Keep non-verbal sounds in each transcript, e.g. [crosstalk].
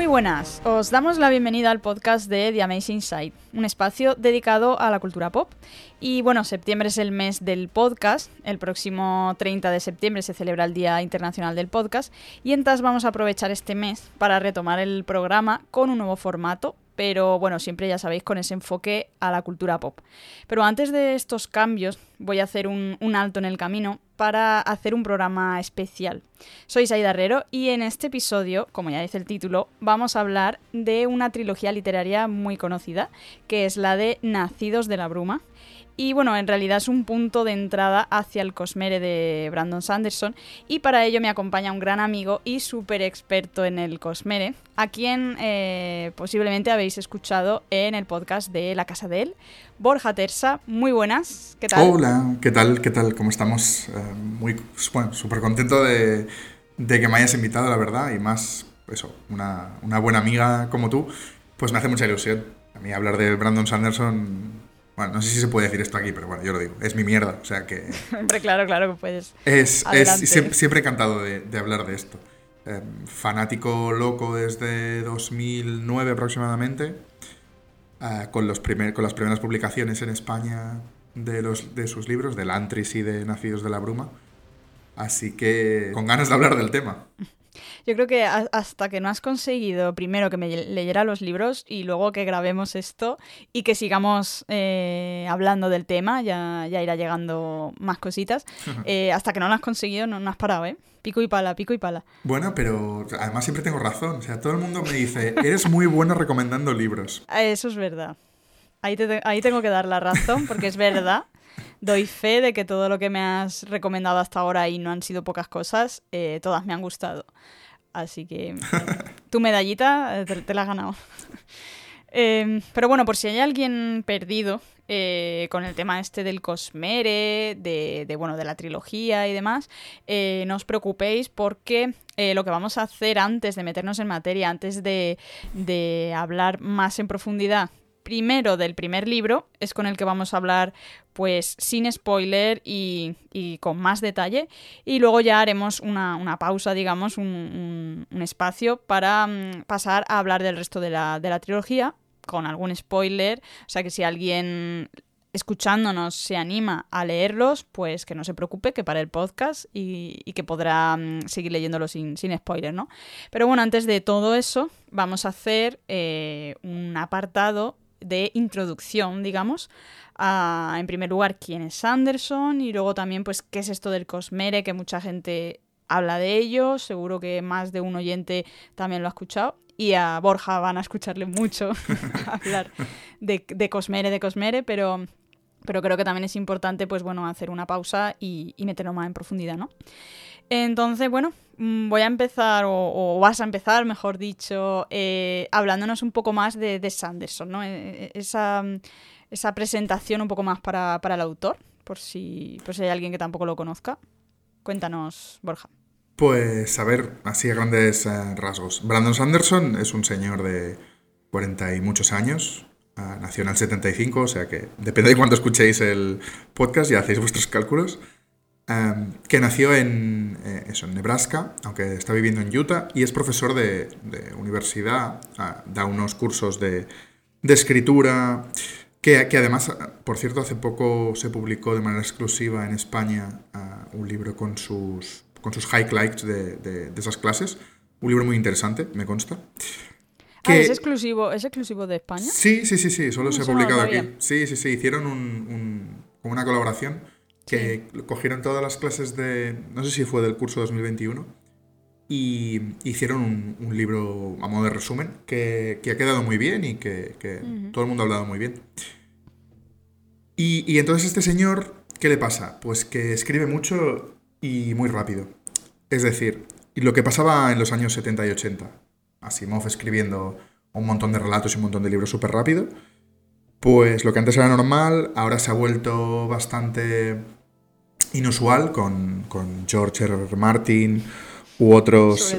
Muy buenas, os damos la bienvenida al podcast de The Amazing Side, un espacio dedicado a la cultura pop. Y bueno, septiembre es el mes del podcast, el próximo 30 de septiembre se celebra el Día Internacional del Podcast. Y entonces vamos a aprovechar este mes para retomar el programa con un nuevo formato, pero bueno, siempre ya sabéis con ese enfoque a la cultura pop. Pero antes de estos cambios voy a hacer un, alto en el camino para hacer un programa especial. Soy Saida Herrero y en este episodio, como ya dice el título, vamos a hablar de una trilogía literaria muy conocida, que es la de Nacidos de la Bruma. Y bueno, en realidad es un punto de entrada hacia el Cosmere de Brandon Sanderson. Y para ello me acompaña un gran amigo y súper experto en el Cosmere, a quien eh, posiblemente habéis escuchado en el podcast de La Casa de él. Borja Tersa, muy buenas, ¿qué tal? Hola, ¿qué tal? ¿Qué tal? ¿Cómo estamos? Eh, muy, bueno, súper contento de, que me hayas invitado, la verdad, y más, eso, una, una buena amiga como tú, pues me hace mucha ilusión. A mí hablar de Brandon Sanderson bueno, no sé si se puede decir esto aquí, pero bueno, yo lo digo. Es mi mierda, o sea que... [laughs] Hombre, claro, claro que puedes. Es, siempre, encantado de, hablar de esto. Em, fanático loco desde 2009 aproximadamente, eh, con, los primer, con las primeras publicaciones en España de, los, de sus libros, de Lantris y de Nacidos de la Bruma. Así que con ganas de hablar del tema. [laughs] Yo creo que hasta que no has conseguido primero que me leyera los libros y luego que grabemos esto y que sigamos eh, hablando del tema, ya, ya irá llegando más cositas. [laughs] Eh, hasta que no lo has conseguido, no, has parado, ¿eh? Pico y pala, pico y pala. Bueno, pero además siempre tengo razón. O sea, todo el mundo me dice, eres muy bueno recomendando libros. [laughs] Eso es verdad. Ahí, ahí tengo que dar la razón, porque es verdad. Doy fe de que todo lo que me has recomendado hasta ahora y no han sido pocas cosas, eh, todas me han gustado. Así que tu medallita eh, te, la has ganado. [laughs] Em, pero bueno, por si hay alguien perdido eh, con el tema este del Cosmere, de, bueno, de la trilogía y demás, no os preocupéis porque lo que vamos a hacer antes de meternos en materia, antes de, de hablar más en profundidad primero del primer libro, es con el que vamos a hablar pues sin spoiler y, con más detalle. Y luego ya haremos una, pausa, digamos, un, espacio para mm, pasar a hablar del resto de la, de la trilogía con algún spoiler. O sea que si alguien escuchándonos se anima a leerlos, pues que no se preocupe, que para el podcast y, que podrá mm, seguir leyéndolo sin, sin spoiler, ¿no? Pero bueno, antes de todo eso, vamos a hacer eh, un apartado de introducción, digamos, a, en primer lugar, quién es Anderson y luego también, pues, qué es esto del Cosmere, que mucha gente habla de ello, seguro que más de un oyente también lo ha escuchado. Y a Borja van a escucharle mucho [laughs] hablar de, Cosmere, de Cosmere, pero, pero creo que también es importante, pues bueno, hacer una pausa y meterlo más en profundidad, ¿no? Entonces, bueno, mm, voy a empezar, o, vas a empezar, mejor dicho, eh, hablándonos un poco más de, Sanderson, ¿no? E, e, esa, esa, presentación un poco más para, el autor, por si, por si hay alguien que tampoco lo conozca. Cuéntanos, Borja. Pues a ver, así a grandes eh, rasgos. Brandon Sanderson es un señor de 40 y muchos años. Ah, nació en el 75, o sea que depende de cuándo escuchéis el podcast y hacéis vuestros cálculos. Em, que nació en, eh, eso, en Nebraska, aunque está viviendo en Utah, y es profesor de, universidad, ah, da unos cursos de, escritura, que, que, además, por cierto, hace poco se publicó de manera exclusiva en España ah, un libro con sus, con sus highlights de, de, esas clases, un libro muy interesante, me consta. Ah, ¿es, exclusivo, ¿Es exclusivo de España? Sí, sí, sí, sí, solo se ha publicado aquí. Sí, sí, sí, hicieron un, una colaboración que cogieron todas las clases de, no sé si fue del curso 2021, y hicieron un, libro a modo de resumen que, ha quedado muy bien y que, todo el mundo ha hablado muy bien. Y, entonces este señor, ¿qué le pasa? Pues que escribe mucho y muy rápido. Es decir, lo que pasaba en los años 70 y 80, Asimov escribiendo un montón de relatos y un montón de libros súper rápido, pues lo que antes era normal, ahora se ha vuelto bastante inusual con, George R. R. Martin u otros,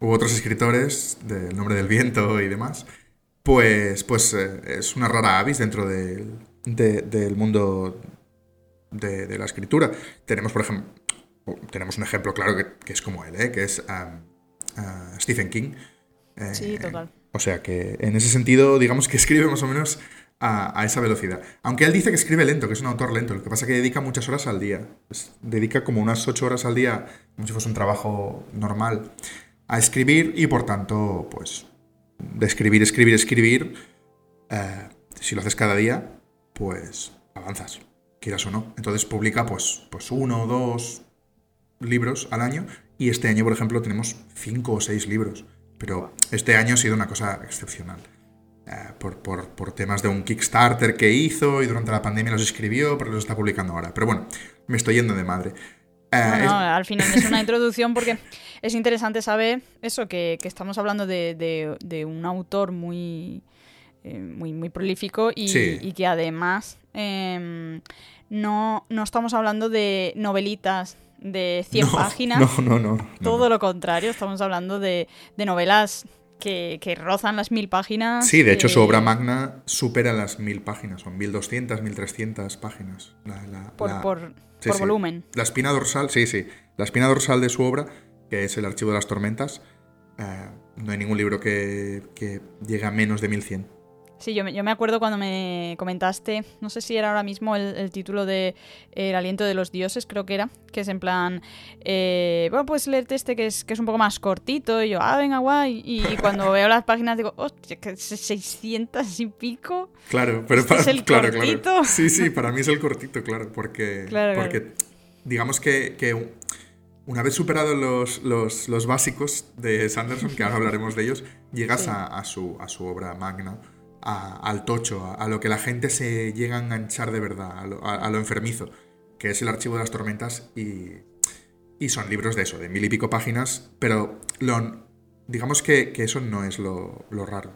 u otros escritores del Nombre del Viento y demás, pues, pues eh, es una rara avis dentro del mundo de, la escritura. Tenemos, por ejemplo, tenemos un ejemplo claro que, es como él, ¿eh? que es um, uh, Stephen King, sí, total. O sea que en ese sentido, digamos que escribe más o menos a, esa velocidad. Aunque él dice que escribe lento, que es un autor lento, lo que pasa es que dedica muchas horas al día. Dedica como unas ocho horas al día, como si fuese un trabajo normal, a escribir y por tanto, pues, de escribir, escribir, escribir, eh, si lo haces cada día, pues avanzas, quieras o no. Entonces publica pues, pues uno o dos libros al año y este año, por ejemplo, tenemos cinco o seis libros. Pero este año ha sido una cosa excepcional. Eh, por, temas de un Kickstarter que hizo y durante la pandemia los escribió, pero los está publicando ahora. Pero bueno, me estoy yendo de madre. Eh, al final es una [laughs] introducción porque es interesante saber eso, que, estamos hablando de, un autor muy, eh, muy, muy prolífico y, que además em, no, no estamos hablando de novelitas de 100 [laughs] páginas. No, no, no, Todo lo contrario, estamos hablando de, novelas que, rozan las mil páginas. Sí, de hecho su obra magna supera las mil páginas, son 1200, 1300 páginas. por, por, volumen. La espina dorsal, sí, sí. La espina dorsal de su obra, que es el Archivo de las Tormentas, eh, no hay ningún libro que, que llegue a menos de 1100. Sí, yo me, yo me acuerdo cuando me comentaste, no sé si era ahora mismo el, título de El aliento de los dioses, creo que era, que es en plan, eh, bueno, pues leerte este que es, que es un poco más cortito, y yo, ah, venga, guay, y, cuando veo las páginas digo, hostia, que 600 y pico. Claro, pero ¿Este para, es el claro, cortito? claro. Sí, sí, para mí es el cortito, claro, porque, porque digamos que, que una vez superados los, los, los, básicos de Sanderson, que ahora hablaremos de ellos, llegas a, a, su, a su obra magna al tocho, a, lo que la gente se llega a enganchar de verdad, a lo, enfermizo, que es el archivo de las tormentas y, son libros de eso, de mil y pico páginas, pero lo, digamos que, eso no es lo, raro.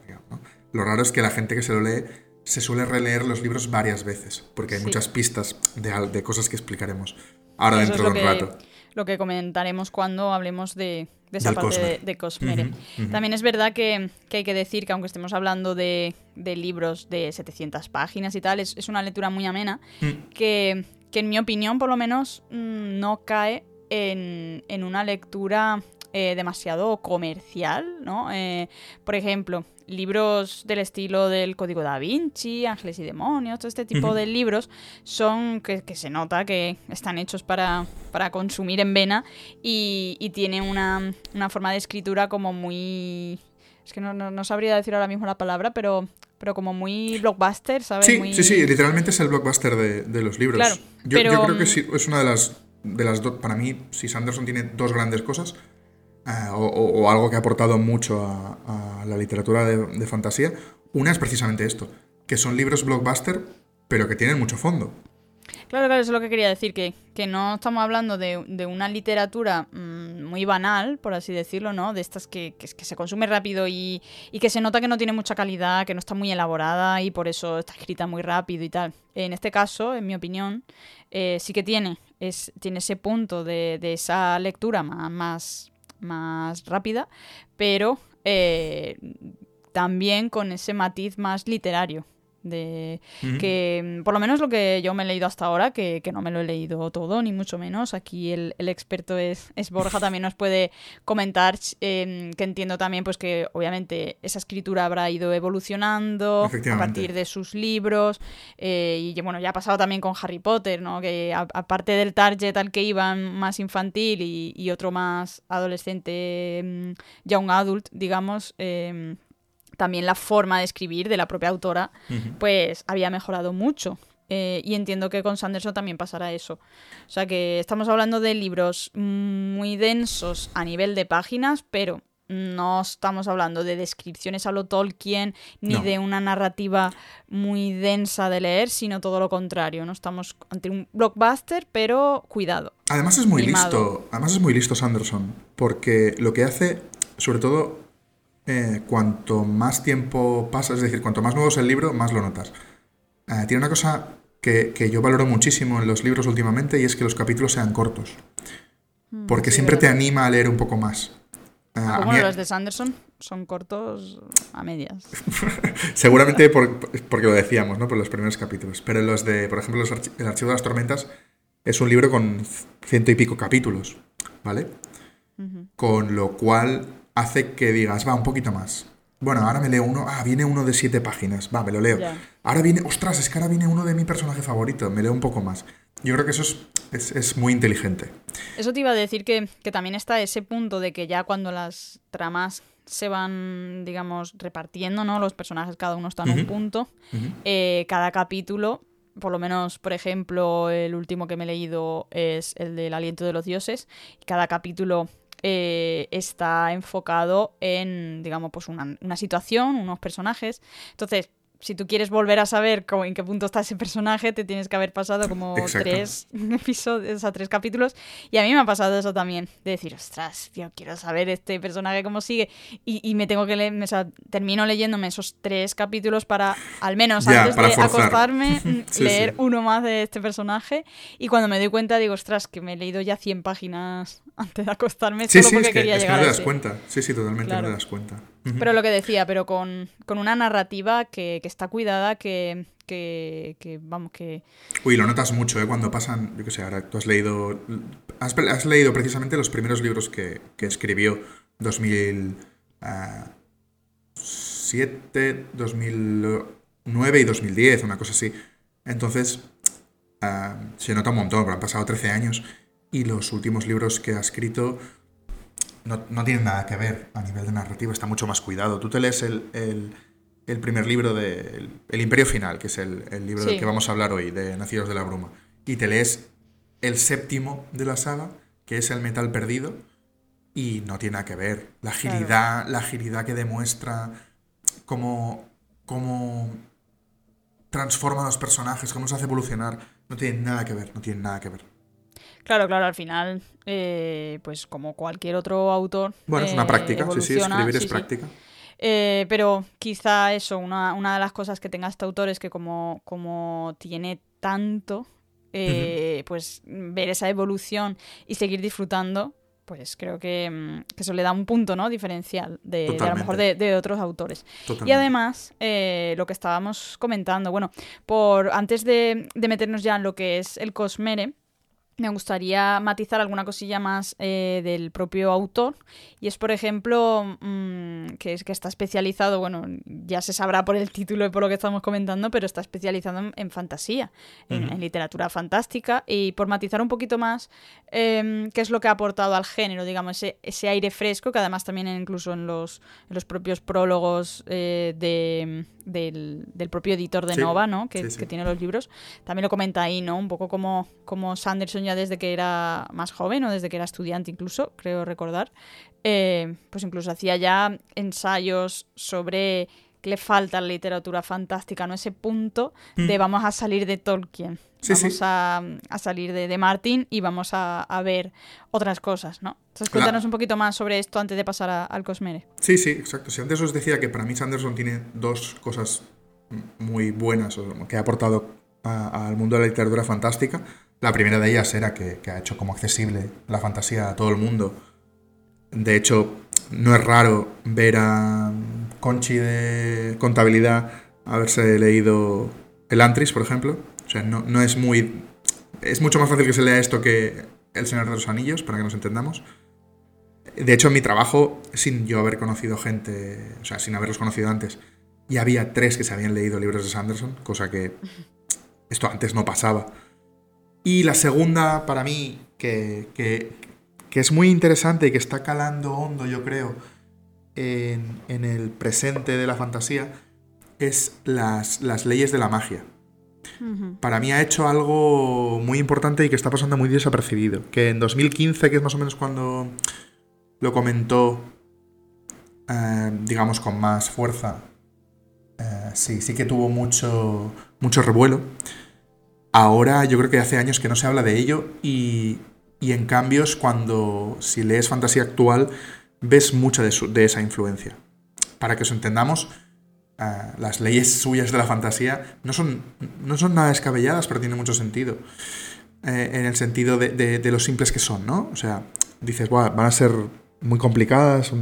Lo raro es que la gente que se lo lee se suele releer los libros varias veces, porque hay muchas pistas de, de, cosas que explicaremos ahora dentro de un rato lo que comentaremos cuando hablemos de, esa parte de, Cosmere. También es verdad que, hay que decir que aunque estemos hablando de, libros de 700 páginas y tal, es, una lectura muy amena, mm. que, en mi opinión por lo menos mm, no cae en, en una lectura eh, demasiado comercial, ¿no? Eh, por ejemplo, libros del estilo del Código da Vinci, Ángeles y Demonios, todo este tipo de libros son que, se nota que están hechos para, para consumir en vena y, y tiene una, forma de escritura como muy... Es que no, sabría decir ahora mismo la palabra, pero pero como muy blockbuster, ¿sabes? Sí, sí, sí, literalmente es el blockbuster de, los libros. Claro, yo, yo, creo que sí, es una de las, de las dos, para mí, si Sanderson tiene dos grandes cosas, eh, o, algo que ha aportado mucho a, la literatura de, fantasía, una es precisamente esto, que son libros blockbuster, pero que tienen mucho fondo. Claro, claro, eso es lo que quería decir, que, que no estamos hablando de, una literatura mm, muy banal, por así decirlo, ¿no? De estas que, que, se consume rápido y, que se nota que no tiene mucha calidad, que no está muy elaborada y por eso está escrita muy rápido y tal. En este caso, en mi opinión, eh, sí que tiene, es, tiene ese punto de, esa lectura más más rápida, pero eh, también con ese matiz más literario de que por lo menos lo que yo me he leído hasta ahora, que, no me lo he leído todo, ni mucho menos. Aquí el, experto es, es, Borja, también nos puede comentar, em, que entiendo también pues que obviamente esa escritura habrá ido evolucionando a partir de sus libros. Eh, y bueno, ya ha pasado también con Harry Potter, ¿no? Que aparte del target al que iban más infantil y, otro más adolescente, em, ya un adult, digamos, em, también la forma de escribir de la propia autora, pues había mejorado mucho. Eh, y entiendo que con Sanderson también pasará eso. O sea que estamos hablando de libros muy densos a nivel de páginas, pero no estamos hablando de descripciones a lo Tolkien ni de una narrativa muy densa de leer, sino todo lo contrario. No estamos ante un blockbuster, pero cuidado. Además es muy listo. Además es muy listo Sanderson, porque lo que hace, sobre todo eh, cuanto más tiempo pasa, es decir, cuanto más nuevo es el libro, más lo notas. Eh, tiene una cosa que, yo valoro muchísimo en los libros últimamente y es que los capítulos sean cortos. Mm, porque siempre te anima a leer un poco más. Eh, como los de Sanderson son cortos a medias. [laughs] Seguramente porque lo decíamos, ¿no? Por los primeros capítulos. Pero los de, por ejemplo, El Archivo de las Tormentas es un libro con ciento y pico capítulos, ¿vale? Con lo cual hace que digas, va, un poquito más. Bueno, ahora me leo uno, ah, viene uno de siete páginas, va, me lo leo. Ahora viene, ostras, es que ahora viene uno de mi personaje favorito, me leo un poco más. Yo creo que eso es, es- es muy inteligente. Eso te iba a decir que, que también está ese punto de que ya cuando las tramas se van, digamos, repartiendo, ¿no? Los personajes cada uno está en un punto. Eh, cada capítulo, por lo menos, por ejemplo, el último que me he leído es el del aliento de los dioses. y Cada capítulo eh, está enfocado en, digamos, pues una, una situación, unos personajes. Entonces, si tú quieres volver a saber cómo- en qué punto está ese personaje, te tienes que haber pasado como Exacto. tres [laughs] episodios, o sea, tres capítulos. Y a mí me ha pasado eso también, de decir, ostras, tío, quiero saber este personaje cómo sigue. Y, y me tengo que leer, o sea, termino leyéndome esos tres capítulos para, al menos antes de forzar. acostarme, [laughs] mm, Sí, leer sí. uno más de este personaje. Y cuando me doy cuenta, digo, ostras, que me he leído ya 100 páginas [laughs] antes de acostarme Sí, solo sí, porque es que, quería es que llegar no te a das ese. cuenta. Sí, sí, totalmente Claro. no te das cuenta. Pero lo que decía, pero con, con una narrativa que, que está cuidada, que, que, que, vamos, que... Uy, lo notas mucho, ¿eh? Cuando pasan, yo qué sé, ahora tú has leído, has, has leído precisamente los primeros libros que, que escribió 2007, 2009 y 2010, una cosa así. Entonces, ah, se nota un montón, porque han pasado 13 años y los últimos libros que ha escrito no, no tienen nada que ver a nivel de narrativa, está mucho más cuidado. Tú te lees el, el- el primer libro de El, El Imperio Final, que es el, el libro Sí. del que vamos a hablar hoy, de Nacidos de la Bruma, y te lees el séptimo de la saga, que es El Metal Perdido, y no tiene nada que ver. La agilidad, la agilidad que demuestra, cómo, cómo transforma a los personajes, cómo los hace evolucionar, no tiene nada que ver, no tiene nada que ver. Claro, claro, al final, eh, pues como cualquier otro autor... Bueno, es una eh, práctica, sí, sí, escribir es sí. práctica. Eh, pero quizá eso, una, una de las cosas que tenga este autor es que como, como tiene tanto, eh, pues ver esa evolución y seguir disfrutando, pues creo que, mm, que eso le da un punto, ¿no? Diferencial de, de a lo mejor de, de otros autores. Y además, lo que estábamos comentando, bueno, por antes de, de meternos ya en lo que es el Cosmere, me gustaría matizar alguna cosilla más eh, del propio autor. Y es, por ejemplo, mm, que es que está especializado, bueno, ya se sabrá por el título y por lo que estamos comentando, pero está especializado en, en fantasía, en, literatura fantástica. Y por matizar un poquito más em, qué es lo que ha aportado al género, digamos, ese, ese aire fresco, que además también incluso en los, en los propios prólogos eh, de, del, del propio editor de Sí, Nova, ¿no? Que, sí, sí. que tiene los libros, también lo comenta ahí, ¿no? Un poco como, como Sanderson ya desde que era más joven o desde que era estudiante incluso, creo recordar, eh, pues incluso hacía ya ensayos sobre qué le falta a la literatura fantástica, ¿no? Ese punto de vamos a salir de Tolkien. Mm. Sí, vamos sí. A, a salir de, de Martin y vamos a, a ver otras cosas, ¿no? Entonces La- cuéntanos un poquito más sobre esto antes de pasar a- al Cosmere. Sí, sí, exacto. Si antes os decía que para mí Sanderson tiene dos cosas muy buenas o que ha aportado al mundo de la literatura fantástica. La primera de ellas era que, ha hecho como accesible la fantasía a todo el mundo. De hecho, no es raro ver a Conchi de contabilidad haberse leído el Antris, por ejemplo. O sea, no, no es muy... Es mucho más fácil que se lea esto que El Señor de los Anillos, para que nos entendamos. De hecho, en mi trabajo, sin yo haber conocido gente, o sea, sin haberlos conocido antes, ya había tres que se habían leído libros de Sanderson, cosa que esto antes no pasaba. Y la segunda, para mí, que, que- que es muy interesante y que está calando hondo, yo creo, en, en el presente de la fantasía, es las, las leyes de la magia para mí ha hecho algo muy importante y que está pasando muy desapercibido. Que en 2015, que es más o menos cuando lo comentó, eh, digamos, con más fuerza, eh, sí, sí que tuvo mucho, mucho revuelo. Ahora yo creo que hace años que no se habla de ello y, y en cambio es cuando, si lees fantasía actual, ves mucha de, su- de esa influencia. Para que os entendamos, ah, las leyes suyas de la fantasía no son, no son nada descabelladas, pero tienen mucho sentido. Eh, en el sentido de, de- de lo simples que son, ¿no? O sea, dices, "Buah, van a ser muy complicadas,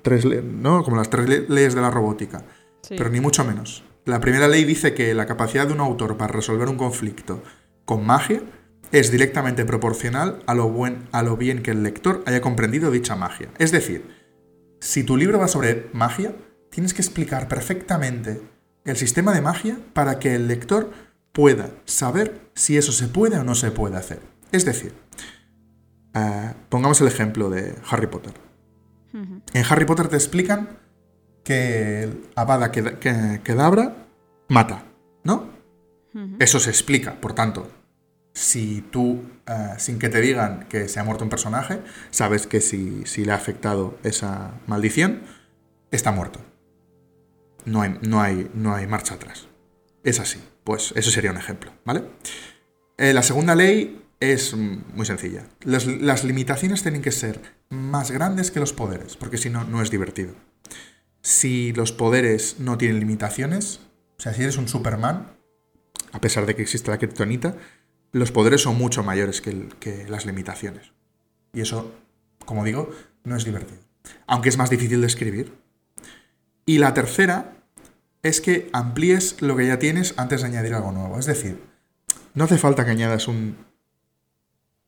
tres, ¿no? Como las tres le- leyes de la robótica. Sí. Pero ni mucho menos. La primera ley dice que la capacidad de un autor para resolver un conflicto con magia es directamente proporcional a lo, buen, a lo bien que el lector haya comprendido dicha magia. Es decir, si tu libro va sobre magia, tienes que explicar perfectamente el sistema de magia para que el lector pueda saber si eso se puede o no se puede hacer. Es decir, eh, pongamos el ejemplo de Harry Potter. En Harry Potter te explican que el Avada Kedavra mata, ¿no? Eso se explica, por tanto, si tú, eh, sin que te digan que se ha muerto un personaje, sabes que si, le ha afectado esa maldición, está muerto. No hay, no hay, no hay marcha atrás. Es así. Pues eso sería un ejemplo, ¿vale? Eh, la segunda ley es muy sencilla. las limitaciones tienen que ser más grandes que los poderes, porque si no, no es divertido. Si los poderes no tienen limitaciones, o sea, si eres un Superman, a pesar de que existe la kriptonita, los poderes son mucho mayores que, las limitaciones. Y eso, como digo, no es divertido. Aunque es más difícil de escribir. Y la tercera es que amplíes lo que ya tienes antes de añadir algo nuevo. Es decir, no hace falta que añadas un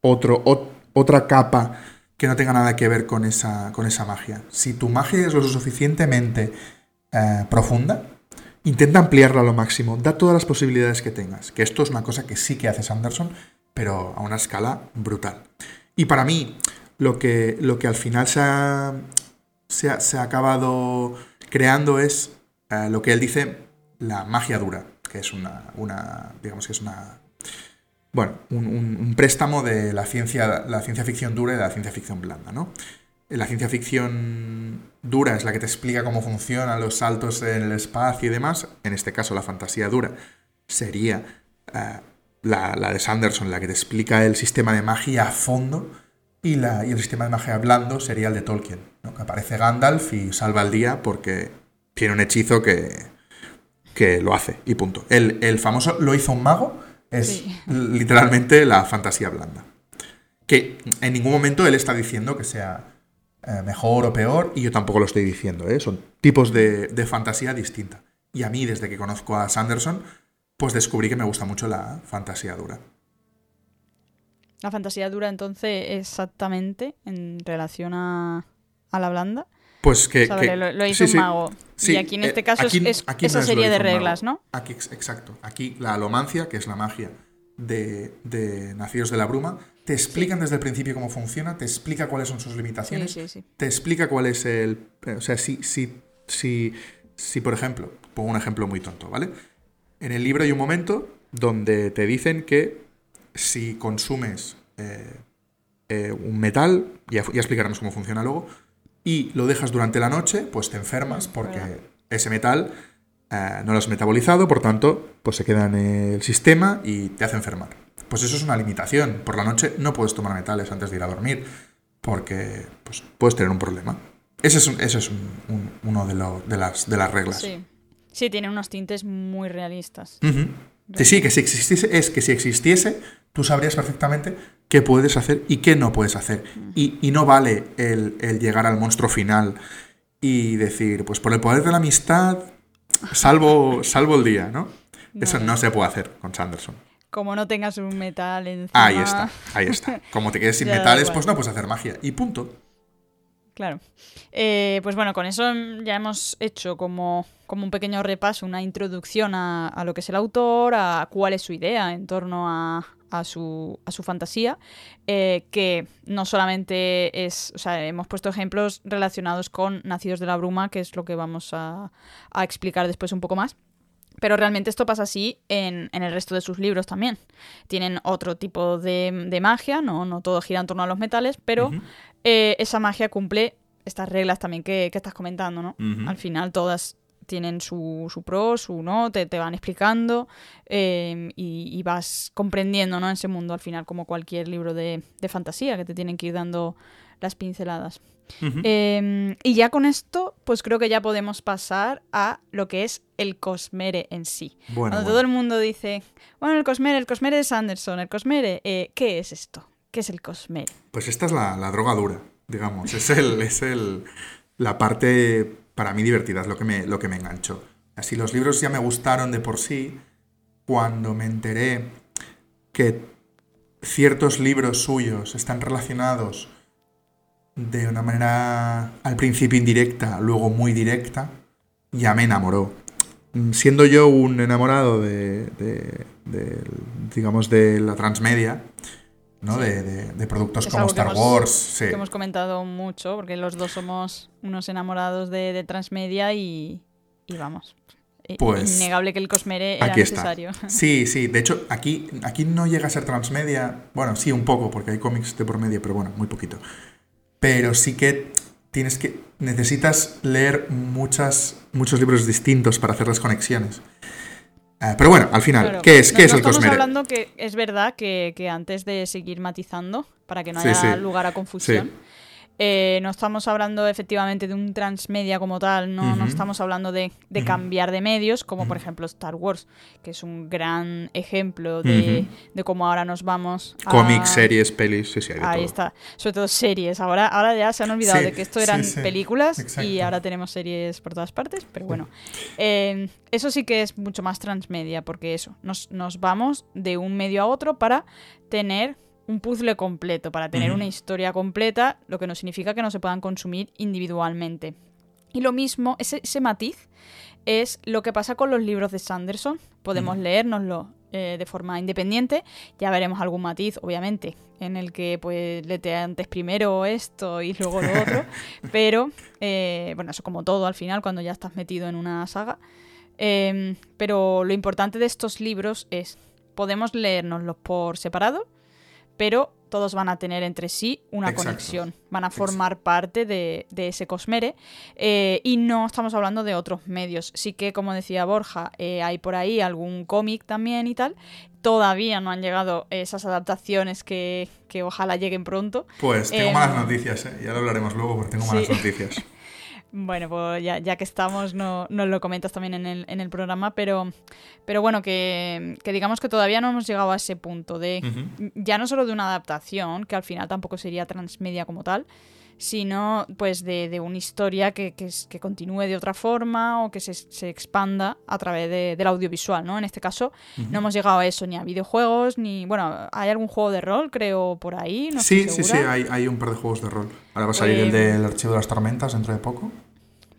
otro, otra capa que no tenga nada que ver con esa, con esa magia. Si tu magia es lo suficientemente eh, profunda, Intenta ampliarla a lo máximo, da todas las posibilidades que tengas, que esto es una cosa que sí que hace Sanderson, pero a una escala brutal. Y para mí, lo que, lo que al final se ha, se ha, acabado creando es eh, lo que él dice la magia dura, que es una digamos que es una, bueno, un, un, préstamo de la ciencia, la ciencia ficción dura y de la ciencia ficción blanda, ¿no? La ciencia ficción dura es la que te explica cómo funcionan los saltos en el espacio y demás. En este caso, la fantasía dura sería eh, la, de Sanderson, la que te explica el sistema de magia a fondo. Y, la, y el sistema de magia blando sería el de Tolkien, que aparece Gandalf y salva el día porque tiene un hechizo que, que lo hace y punto. El, el famoso lo hizo un mago es literalmente la fantasía blanda. Que en ningún momento él está diciendo que sea eh, mejor o peor, y yo tampoco lo estoy diciendo, ¿eh? son tipos de, fantasía distinta. Y a mí, desde que conozco a Sanderson, pues descubrí que me gusta mucho la fantasía dura. La fantasía dura, entonces, exactamente en relación a, la blanda. Pues que. lo, hizo un mago. y aquí en este eh, caso es, esa serie de reglas, ¿no? Aquí, exacto. Aquí la alomancia, que es la magia de, de Nacidos de la Bruma, te explican desde el principio cómo funciona, te explica cuáles son sus limitaciones, te explica cuál es el... O sea, si, si, si, si, por ejemplo, pongo un ejemplo muy tonto, ¿vale? En el libro hay un momento donde te dicen que si consumes eh, eh, un metal, ya, ya, explicaremos cómo funciona luego, y lo dejas durante la noche, pues te enfermas porque ese metal eh, no lo has metabolizado, por tanto, pues se queda en el sistema y te hace enfermar pues eso es una limitación. Por la noche no puedes tomar metales antes de ir a dormir, porque pues, puedes tener un problema. Ese es, ese es uno de, de, las, de las reglas. Sí. sí, tiene unos tintes muy realistas. Sí, que si existiese, es que si existiese, tú sabrías perfectamente qué puedes hacer y qué no puedes hacer. y, no vale el, llegar al monstruo final y decir, pues por el poder de la amistad, salvo, [laughs] salvo el día, ¿no? Eso no se puede hacer con Sanderson. Como no tengas un metal encima... Ahí está, ahí está. Como te quedes [laughs] sin metales, pues no puedes hacer magia. Y punto. Claro. Eh, pues bueno, con eso ya hemos hecho como, como un pequeño repaso, una introducción a, lo que es el autor, a cuál es su idea en torno a, a su, a su fantasía, eh, que no solamente es, o sea, hemos puesto ejemplos relacionados con Nacidos de la Bruma, que es lo que vamos a, a explicar después un poco más, pero realmente esto pasa así en, el resto de sus libros también. Tienen otro tipo de, magia, ¿no? no todo gira en torno a los metales, pero eh, esa magia cumple estas reglas también que, estás comentando, ¿no? Al final todas tienen su, su pro, su no, te, te van explicando em, y, vas comprendiendo ¿no? ese mundo al final, como cualquier libro de, de fantasía, que te tienen que ir dando las pinceladas. Em, y ya con esto, pues creo que ya podemos pasar a lo que es el Cosmere en sí. Cuando todo el mundo dice, bueno, el Cosmere, el Cosmere de Sanderson, el Cosmere, eh, ¿qué es esto? ¿Qué es el Cosmere? Pues esta es la, droga dura, digamos. Es, el, es el, la parte para mí divertida, es lo que me, lo que me enganchó. Así los libros ya me gustaron de por sí, cuando me enteré que ciertos libros suyos están relacionados de una manera al principio indirecta, luego muy directa, ya me enamoró. Siendo yo un enamorado de, de- de, digamos, de la transmedia, ¿no? Sí. De, de- de productos Es como Star hemos- Wars. sí. que hemos comentado mucho, porque los dos somos unos enamorados de, de Transmedia y, y vamos. Pues, innegable que el Cosmere era Aquí está. necesario. [laughs] Sí, sí. De hecho, aquí, aquí no llega a ser transmedia. Bueno, sí, un poco, porque hay cómics de por medio, pero bueno, muy poquito. Pero sí que tienes que. Necesitas leer muchas, muchos libros distintos para hacer las conexiones. Eh, pero bueno, al final, Claro, ¿qué es, no- ¿qué es no el estamos Cosmere? hablando que es verdad que, que antes de seguir matizando, para que no haya sí. lugar a confusión, eh, no estamos hablando efectivamente de un transmedia como tal, no, no Ujú. estamos hablando de, cambiar de medios, como por ejemplo Star Wars, que es un gran ejemplo de, de cómo ahora nos vamos a... Cómics, series, pelis, sí, sí, hay de Ahí todo. está. Sobre todo series. Ahora, ahora ya se han olvidado Sí, de que esto eran sí. películas y ahora tenemos series por todas partes. Pero bueno, Eh, eso sí que es mucho más transmedia porque eso, nos, nos vamos de un medio a otro para tener un puzzle completo, para tener una historia completa, lo que no significa que no se puedan consumir individualmente. Y lo mismo, ese, ese matiz es lo que pasa con los libros de Sanderson. Podemos Ujú. leérnoslo eh, de forma independiente. Ya veremos algún matiz, obviamente, en el que pues lete antes primero esto y luego lo otro. [laughs] pero, eh, bueno, eso como todo al final, cuando ya estás metido en una saga. Em, pero lo importante de estos libros es, podemos leérnoslos por separado, pero todos van a tener entre sí una Exacto. conexión, van a formar parte de, de ese Cosmere eh, y no estamos hablando de otros medios. Sí que, como decía Borja, eh, hay por ahí algún cómic también y tal. Todavía no han llegado esas adaptaciones que, que ojalá lleguen pronto. Pues tengo Em, malas noticias, ¿eh? ya lo hablaremos luego, porque tengo malas sí. [laughs] noticias. Bueno, pues ya, ya que estamos, no, nos lo comentas también en el, en el programa, pero, pero bueno, que, que digamos que todavía no hemos llegado a ese punto de ya no solo de una adaptación, que al final tampoco sería transmedia como tal, sino pues de, de una historia que, que, continúe de otra forma o que se, se expanda a través de- del audiovisual, ¿no? En este caso no hemos llegado a eso, ni a videojuegos, ni... Bueno, hay algún juego de rol, creo, por ahí, no sí, sí, sí, hay, hay un par de juegos de rol. Ahora va a salir el Em, del Archivo de las Tormentas dentro de poco.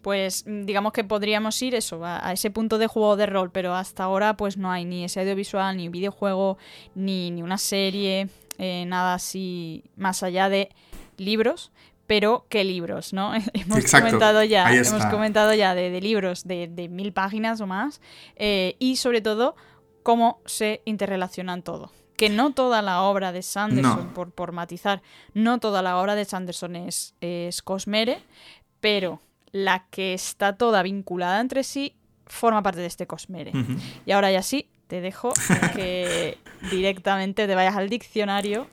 Pues mm, digamos que podríamos ir eso, a, a ese punto de juego de rol, pero hasta ahora pues no hay ni ese audiovisual, ni videojuego, ni, ni una serie, eh, nada así más allá de libros. Pero qué libros, ¿no? [laughs] hemos Exacto, comentado ya, hemos comentado ya de, de libros de, de mil páginas o más. eh, y sobre todo, cómo se interrelacionan todo. Que no toda la obra de Sanderson, No. por, por matizar, no toda la obra de Sanderson es, es Cosmere, pero la que está toda vinculada entre sí forma parte de este Cosmere. Y ahora ya sí, te dejo que [laughs] directamente te vayas al diccionario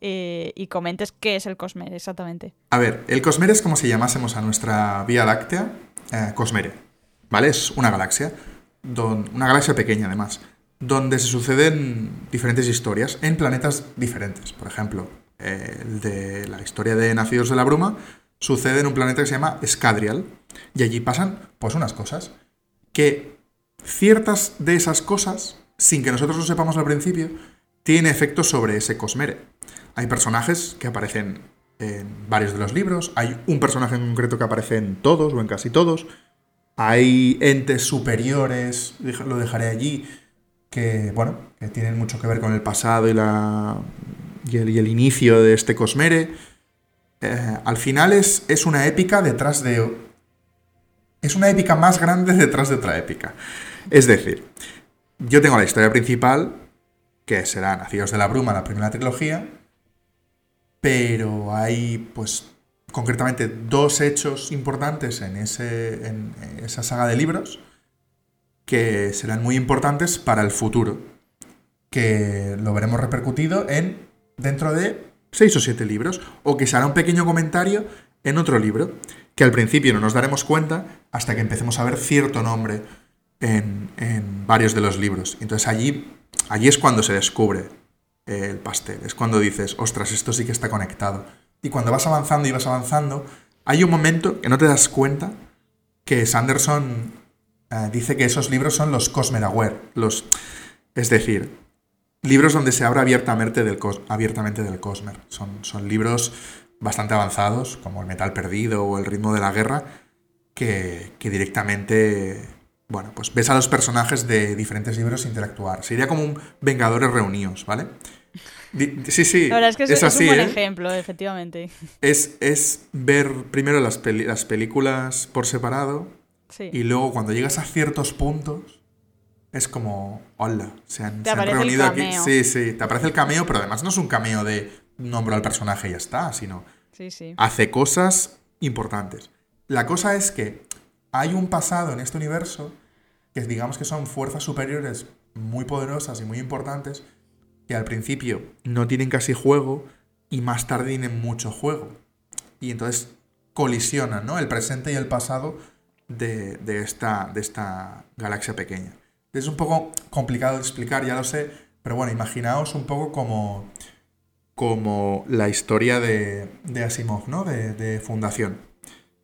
eh, y comentes qué es el Cosmere exactamente. A ver, el Cosmere es como si llamásemos a nuestra Vía Láctea eh, Cosmere. ¿Vale? Es una galaxia. don- una galaxia pequeña, además. Donde se suceden diferentes historias en planetas diferentes. Por ejemplo, el de la historia de Nacidos de la Bruma sucede en un planeta que se llama Escadrial. Y allí pasan, pues, unas cosas. Que ciertas de esas cosas, sin que nosotros lo sepamos al principio, tienen efectos sobre ese Cosmere. Hay personajes que aparecen en varios de los libros, hay un personaje en concreto que aparece en todos o en casi todos, hay entes superiores, lo dejaré allí, que, bueno, que tienen mucho que ver con el pasado y, la, y, el, y el inicio de este Cosmere. Eh, al final es, es una épica detrás de... Es una épica más grande detrás de otra épica. Es decir, yo tengo la historia principal, que será Nacidos de la Bruma, la primera trilogía, pero hay, pues, concretamente dos hechos importantes en, ese, en esa saga de libros que serán muy importantes para el futuro, que lo veremos repercutido en dentro de seis o siete libros, o que se hará un pequeño comentario en otro libro, que al principio no nos daremos cuenta hasta que empecemos a ver cierto nombre en, en varios de los libros. Entonces allí, allí es cuando se descubre el pastel, es cuando dices, ostras, esto sí que está conectado. Y cuando vas avanzando y vas avanzando, hay un momento que no te das cuenta que Sanderson eh, dice que esos libros son los Cosmeraware, los, es decir, libros donde se habla abiertamente del, cos- abiertamente del Cosmer. Son, son libros bastante avanzados, como el metal perdido o el ritmo de la guerra, que, que directamente, bueno, pues ves a los personajes de diferentes libros interactuar. Sería como un Vengadores reunidos, ¿vale? Sí, sí. La verdad es que es, así, un buen ¿eh? ejemplo, efectivamente. Es, es ver primero las, las películas por separado y luego cuando llegas a ciertos puntos es como, hola, se han, reunido aquí. Sí, sí, te aparece el cameo, pero además no es un cameo de nombro al personaje y ya está, sino hace cosas importantes. La cosa es que hay un pasado en este universo que digamos que son fuerzas superiores muy poderosas y muy importantes que al principio no tienen casi juego y más tarde tienen mucho juego. Y entonces colisionan, ¿no? El presente y el pasado de, esta, de esta galaxia pequeña. Es un poco complicado de explicar, ya lo sé, pero bueno, imaginaos un poco como, como la historia de, de Asimov, ¿no? De, de Fundación,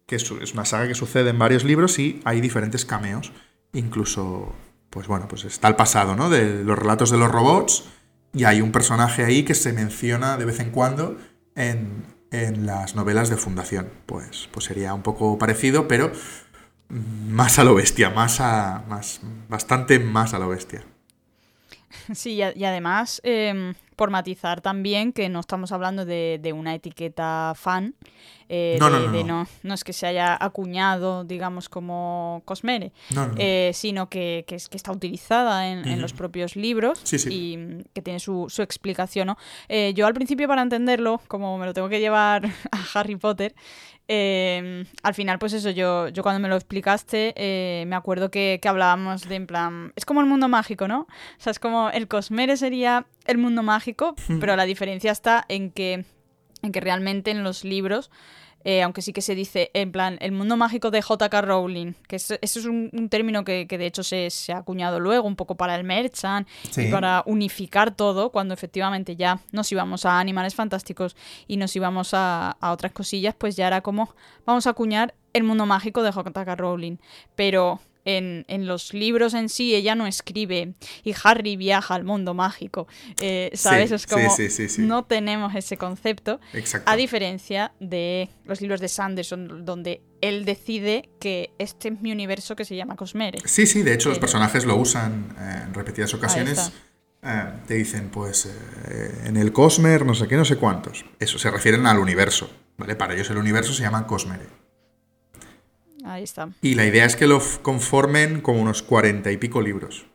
que es, es, una saga que sucede en varios libros y hay diferentes cameos, incluso, pues bueno, pues está el pasado, ¿no? De los relatos de los robots y hay un personaje ahí que se menciona de vez en cuando en, en las novelas de Fundación. Pues, pues sería un poco parecido, pero más a lo bestia, más a. Más, bastante más a lo bestia. [laughs] Sí, y, además, em, por matizar también que no estamos hablando de, una etiqueta fan. Eh, no, no, no, no, es que se haya acuñado, digamos, como Cosmere, eh, sino que, que, es, que está utilizada en, los propios libros y que tiene su, su explicación. ¿no? Eh, yo al principio, para entenderlo, como me lo tengo que llevar [laughs] a Harry Potter, eh, al final, pues eso, yo, yo cuando me lo explicaste, me acuerdo que, que, hablábamos de en plan. Es como el mundo mágico, ¿no? O sea, es como el Cosmere sería el mundo mágico, pero la diferencia está en que, en que realmente en los libros eh, aunque sí que se dice en plan el mundo mágico de JK Rowling, que eso es un, término que, de hecho se, ha acuñado luego un poco para el merchant y para unificar todo, cuando efectivamente ya nos íbamos a animales fantásticos y nos íbamos a, a otras cosillas, pues ya era como vamos a acuñar el mundo mágico de JK Rowling. Pero en, los libros en sí ella no escribe y Harry viaja al mundo mágico. Eh, ¿Sabes? es como no tenemos ese concepto. A diferencia de los libros de Sanderson, donde él decide que este es mi universo que se llama Cosmere. Sí, sí, de hecho los personajes lo usan en repetidas ocasiones. Eh, te dicen, pues, eh, en el Cosmer, no sé qué, no sé cuántos. Eso, se refieren al universo, ¿vale? Para ellos el universo se llama Cosmere. Ahí está. Y la idea es que lo conformen como unos cuarenta y pico libros.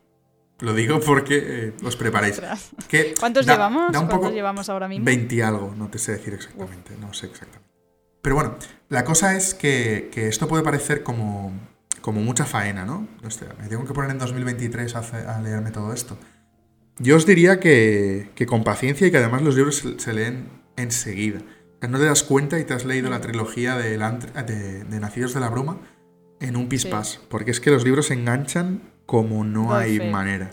Lo digo porque eh, os preparáis. [laughs] ¿Cuántos llevamos? ¿Cuántos llevamos ahora mismo? 20 y algo, no te sé decir exactamente, no sé exactamente. Pero bueno, la cosa es que, esto puede parecer como, como mucha faena, ¿no? me tengo que poner en 2023 a, leerme todo esto. Yo os diría que, con paciencia y que además los libros se leen enseguida no te das cuenta y te has leído la trilogía de, de, Nacidos de la Bruma en un pispás. Porque es que los libros se enganchan como no hay manera.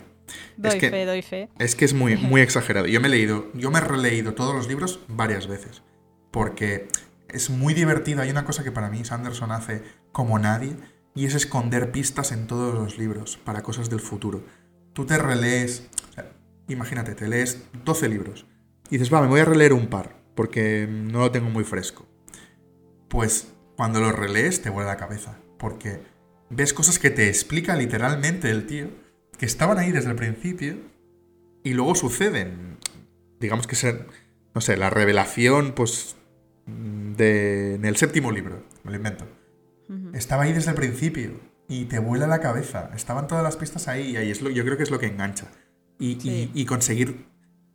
Doy es que, fe, doy fe. Es que es muy, [laughs] muy exagerado. Yo me he leído, yo me he releído todos los libros varias veces. Porque es muy divertido. Hay una cosa que para mí Sanderson hace como nadie. Y es esconder pistas en todos los libros para cosas del futuro. Tú te relees. imagínate, te lees 12 libros. Y dices, va, me voy a releer un par porque no lo tengo muy fresco. Pues cuando lo relees te vuelve la cabeza, porque ves cosas que te explica literalmente el tío, que estaban ahí desde el principio y luego suceden. Digamos que ser, no sé, la revelación, pues, de, en el séptimo libro, me lo invento. Estaba ahí desde el principio y te vuela la cabeza. Estaban todas las pistas ahí y ahí es lo, yo creo que es lo que engancha. Y, y conseguir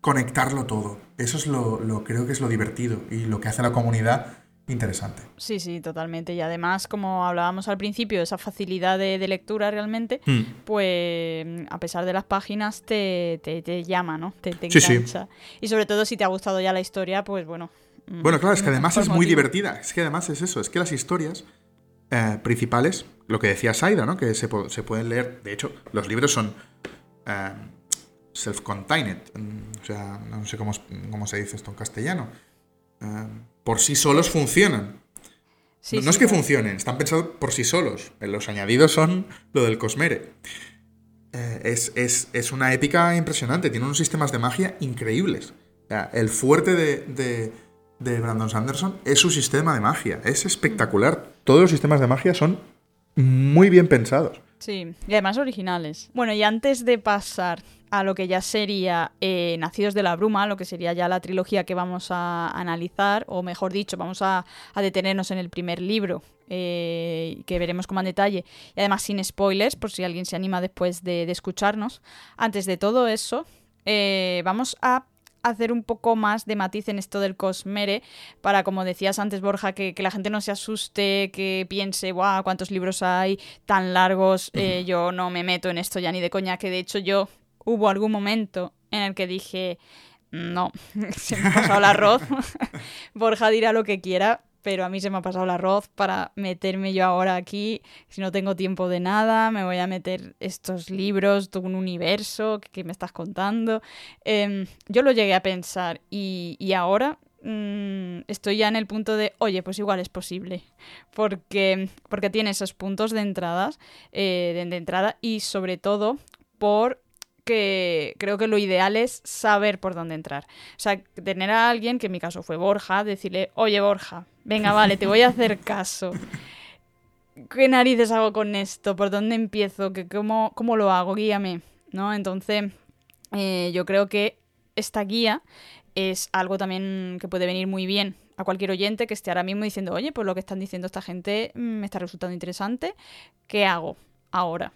conectarlo todo. Eso es lo, lo, creo que es lo divertido y lo que hace la comunidad interesante. Sí, sí, totalmente. Y además, como hablábamos al principio, esa facilidad de, lectura realmente, hmm. pues a pesar de las páginas te, te, llama, ¿no? Te, te engancha. Y sobre todo si te ha gustado ya la historia, pues bueno. Mm, bueno, claro, es que además es muy divertida. Es que además es eso, es que las historias eh, principales, lo que decía Saida, ¿no? Que se, se, pueden leer, de hecho, los libros son... Eh, self-contained, mm, o sea, no sé cómo, cómo, se dice esto en castellano. Eh, por sí solos funcionan. no, es que funcionen, están pensados por sí solos. Los añadidos son lo del Cosmere. Eh, es, una épica impresionante, tiene unos sistemas de magia increíbles. el fuerte de, de Brandon Sanderson es su sistema de magia. Es espectacular. Todos los sistemas de magia son muy bien pensados. Sí, y además originales. Bueno, y antes de pasar a lo que ya sería eh, Nacidos de la Bruma, lo que sería ya la trilogía que vamos a analizar, o mejor dicho, vamos a, detenernos en el primer libro, eh, que veremos como en detalle, y además sin spoilers, por si alguien se anima después de, escucharnos. Antes de todo eso, eh, vamos a hacer un poco más de matiz en esto del Cosmere, para, como decías antes, Borja, que, la gente no se asuste, que piense, guau, cuántos libros hay tan largos, yo no me meto en esto ya ni de coña, que de hecho yo hubo algún momento en el que dije, no, [laughs] se me ha pasado el arroz. [laughs] Borja dirá lo que quiera, pero a mí se me ha pasado el arroz para meterme yo ahora aquí. Si no tengo tiempo de nada, me voy a meter estos libros, todo un universo que, me estás contando. Em, yo lo llegué a pensar y, ahora mm, estoy ya en el punto de, oye, pues igual es posible. Porque, porque tiene esos puntos de entradas, eh, de entrada y sobre todo por que creo que lo ideal es saber por dónde entrar. O sea, tener a alguien, que en mi caso fue Borja, decirle, oye Borja, venga, [laughs] vale, te voy a hacer caso. ¿Qué narices hago con esto? ¿Por dónde empiezo? ¿Qué, cómo, ¿Cómo lo hago? Guíame. ¿No? Entonces, eh, yo creo que esta guía es algo también que puede venir muy bien a cualquier oyente que esté ahora mismo diciendo, oye, pues lo que están diciendo esta gente mm, me está resultando interesante. ¿Qué hago ahora?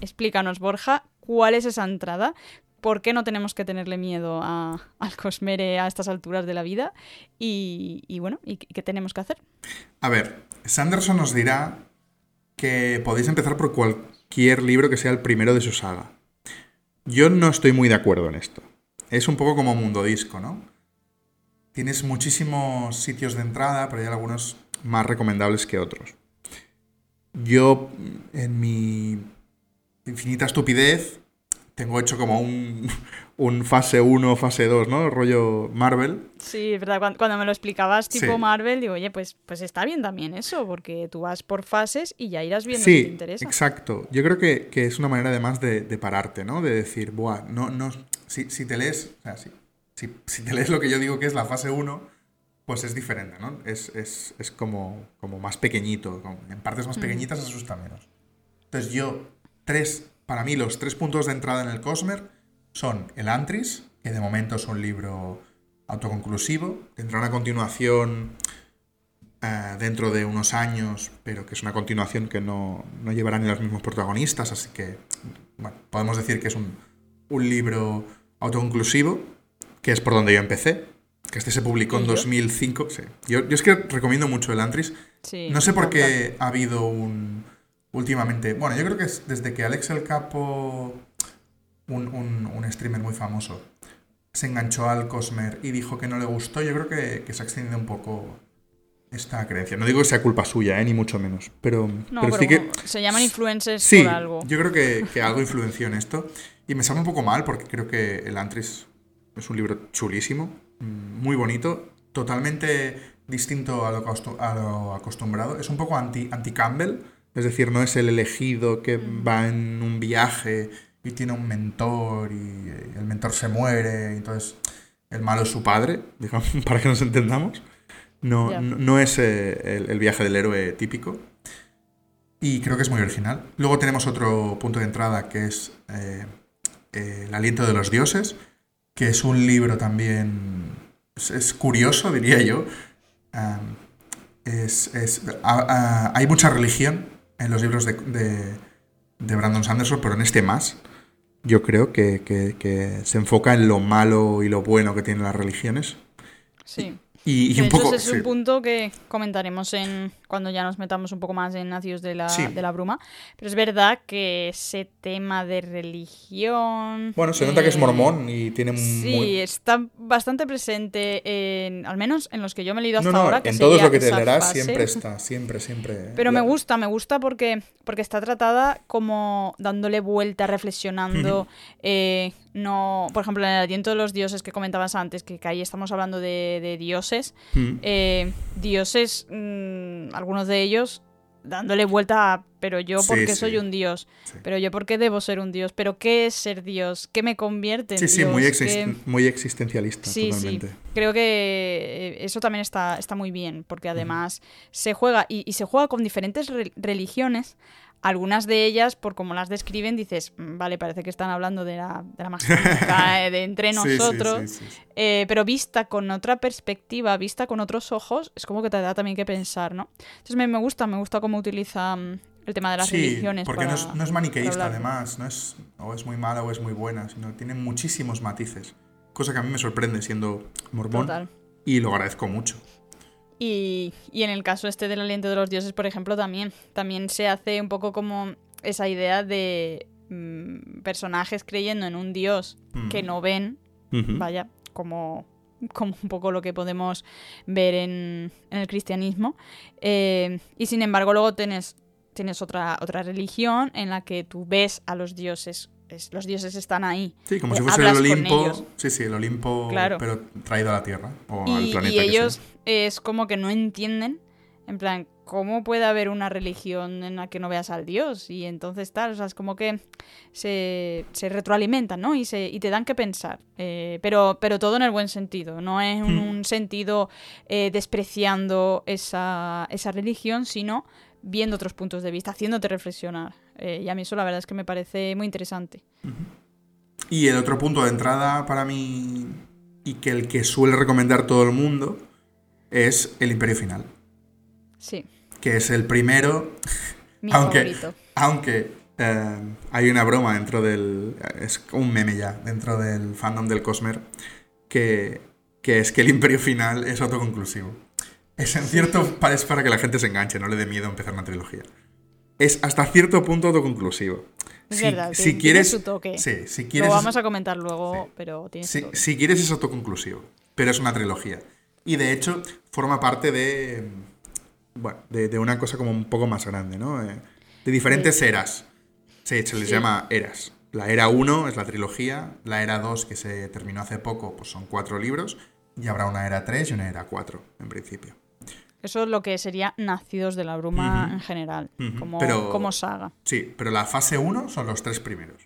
Explícanos, Borja, cuál es esa entrada, por qué no tenemos que tenerle miedo [laughs] al Cosmere a estas alturas de la vida y, bueno, ¿y qué tenemos que hacer? A ver, Sanderson nos dirá que podéis empezar por cualquier libro que sea el primero de su saga. Yo no estoy muy de acuerdo en esto. Es un poco como Mundo Disco, ¿no? Tienes muchísimos sitios de entrada, pero hay algunos más recomendables que otros. Yo, en mi infinita estupidez, tengo hecho como un, [laughs] un fase 1, fase 2, ¿no? Rollo Marvel. Sí, es verdad. Cuando, me lo explicabas tipo Marvel, digo, oye, pues, pues está bien también eso, porque tú vas por fases y ya irás viendo si te interesa. Exacto. Yo creo que, es una manera además de, de, pararte, ¿no? De decir, buah, no, no, si, si te lees, o sea, si, si, te lees lo que yo digo que es la fase 1, pues es diferente, ¿no? Es, es, es como, como más pequeñito. En partes más pequeñitas asusta menos. Entonces yo tres, para mí los tres puntos de entrada en el Cosmer son el Antris, que de momento es un libro autoconclusivo, tendrá una continuación eh, dentro de unos años, pero que es una continuación que no, no, llevará ni los mismos protagonistas, así que bueno, podemos decir que es un, un libro autoconclusivo, que es por donde yo empecé, que este se publicó en 2005. Sí. Yo, yo, es que recomiendo mucho el Antris. no sé por qué ha habido un últimamente. Bueno, yo creo que es desde que Alex el Capo, un, un, streamer muy famoso, se enganchó al Cosmer y dijo que no le gustó, yo creo que, se ha extendido un poco esta creencia. No digo que sea culpa suya, ¿eh? ni mucho menos. Pero, pero, sí que. Se llaman influencers sí, por algo. Yo creo que, que, algo influenció en esto. Y me sabe un poco mal porque creo que el Antris es un libro chulísimo, mm, muy bonito, totalmente distinto a lo, a lo acostumbrado. Es un poco anti-Campbell. anti campbell es decir, no es el elegido que mm. va en un viaje y tiene un mentor y el mentor se muere, y entonces el malo es su padre, [laughs] digamos, para que nos entendamos. No, no, es eh, el, viaje del héroe típico. Y creo que es muy original. Luego tenemos otro punto de entrada que es eh, El aliento de los dioses, que es un libro también... Es, curioso, diría yo. es, hay mucha religión en los libros de, de, Brandon Sanderson, pero en este más, yo creo que, que, se enfoca en lo malo y lo bueno que tienen las religiones. Sí. Y, un poco, es un punto que comentaremos en cuando ya nos metamos un poco más en Nacidos de la, de la Bruma. Pero es verdad que ese tema de religión... Bueno, se nota que es mormón y tiene Sí, está bastante presente, en, al menos en los que yo me he leído hasta ahora. Que en todo lo que te leerás siempre está, siempre, siempre. Pero me gusta, me gusta porque, porque está tratada como dándole vuelta, reflexionando. Eh, no, por ejemplo, en el aliento de los dioses que comentabas antes, que, ahí estamos hablando de, dioses. Eh, dioses... Mm, algunos de ellos dándole vuelta a, pero yo porque sí. soy un dios, Sí. pero yo porque debo ser un dios, pero ¿qué es ser dios? ¿Qué me convierte en Sí, sí, dios? muy, ¿Qué- existen- muy existencialista, Sí, totalmente. sí. Creo que eh, eso también está, está muy bien, porque además se juega, y, y se juega con diferentes re- religiones. Algunas de ellas, por como las describen, dices, "Mm, vale, parece que están hablando de la, de la [laughs] eh, de entre nosotros. sí, sí, sí. Eh, pero vista con otra perspectiva, vista con otros ojos, es como que te da también que pensar, ¿no? Entonces me, me gusta, me gusta cómo utiliza mm, el tema de las Sí, religiones. porque no, para- es, no es maniqueísta, además. No es, o es muy mala o es muy buena, sino tiene muchísimos matices. Cosa que a mí me sorprende siendo mormón. Total. Y lo agradezco mucho. Y, y en el caso este del aliento de los dioses, por ejemplo, también, también se hace un poco como esa idea de mm, personajes creyendo en un dios Mm. que no ven, vaya, como, como un poco lo que podemos ver en, en el cristianismo. Eh, y sin embargo, luego tienes, tienes otra, otra religión en la que tú ves a los dioses, es- los dioses están ahí. Sí, como Eh, si fuese el Olimpo. Sí, sí, el Olimpo, Claro. pero traído a la Tierra. O al Y, planeta. y ellos es como que no entienden, en plan, ¿cómo puede haber una religión en la que no veas al Dios? Y entonces tal, o sea, es como que se, se retroalimentan, ¿no? Y, se, y te dan que pensar, Eh, pero, pero todo en el buen sentido, no es un, Hmm. un sentido eh, despreciando esa, esa religión, sino viendo otros puntos de vista, haciéndote reflexionar. Eh, y a mí eso la verdad es que me parece muy interesante. Y el otro punto de entrada para mí, y que el que suele recomendar todo el mundo, es el Imperio Final. Sí, Que es el primero, mi Aunque- favorito. aunque eh, hay una broma dentro del. Es un meme ya, dentro del fandom del Cosmer, que, que es que el Imperio Final es autoconclusivo. Es en cierto. Es para que la gente se enganche, no le dé miedo empezar una trilogía. Es hasta cierto punto autoconclusivo. Es si, verdad, si tiene- quieres. tiene su toque. Sí, si quieres. Lo vamos a comentar luego, Sí. pero tiene su Si, toque. si quieres es autoconclusivo, pero es una trilogía. Y de hecho forma parte de, bueno, de, de una cosa como un poco más grande, ¿no? Eh, de diferentes eras. Sí, se les Sí. llama eras. La era 1 es la trilogía, la era 2 que se terminó hace poco, pues son cuatro libros, y habrá una era 3 y una era 4, en principio. Eso es lo que sería Nacidos de la Bruma en general, como, Pero- como saga. Sí, pero la fase 1 son los tres primeros.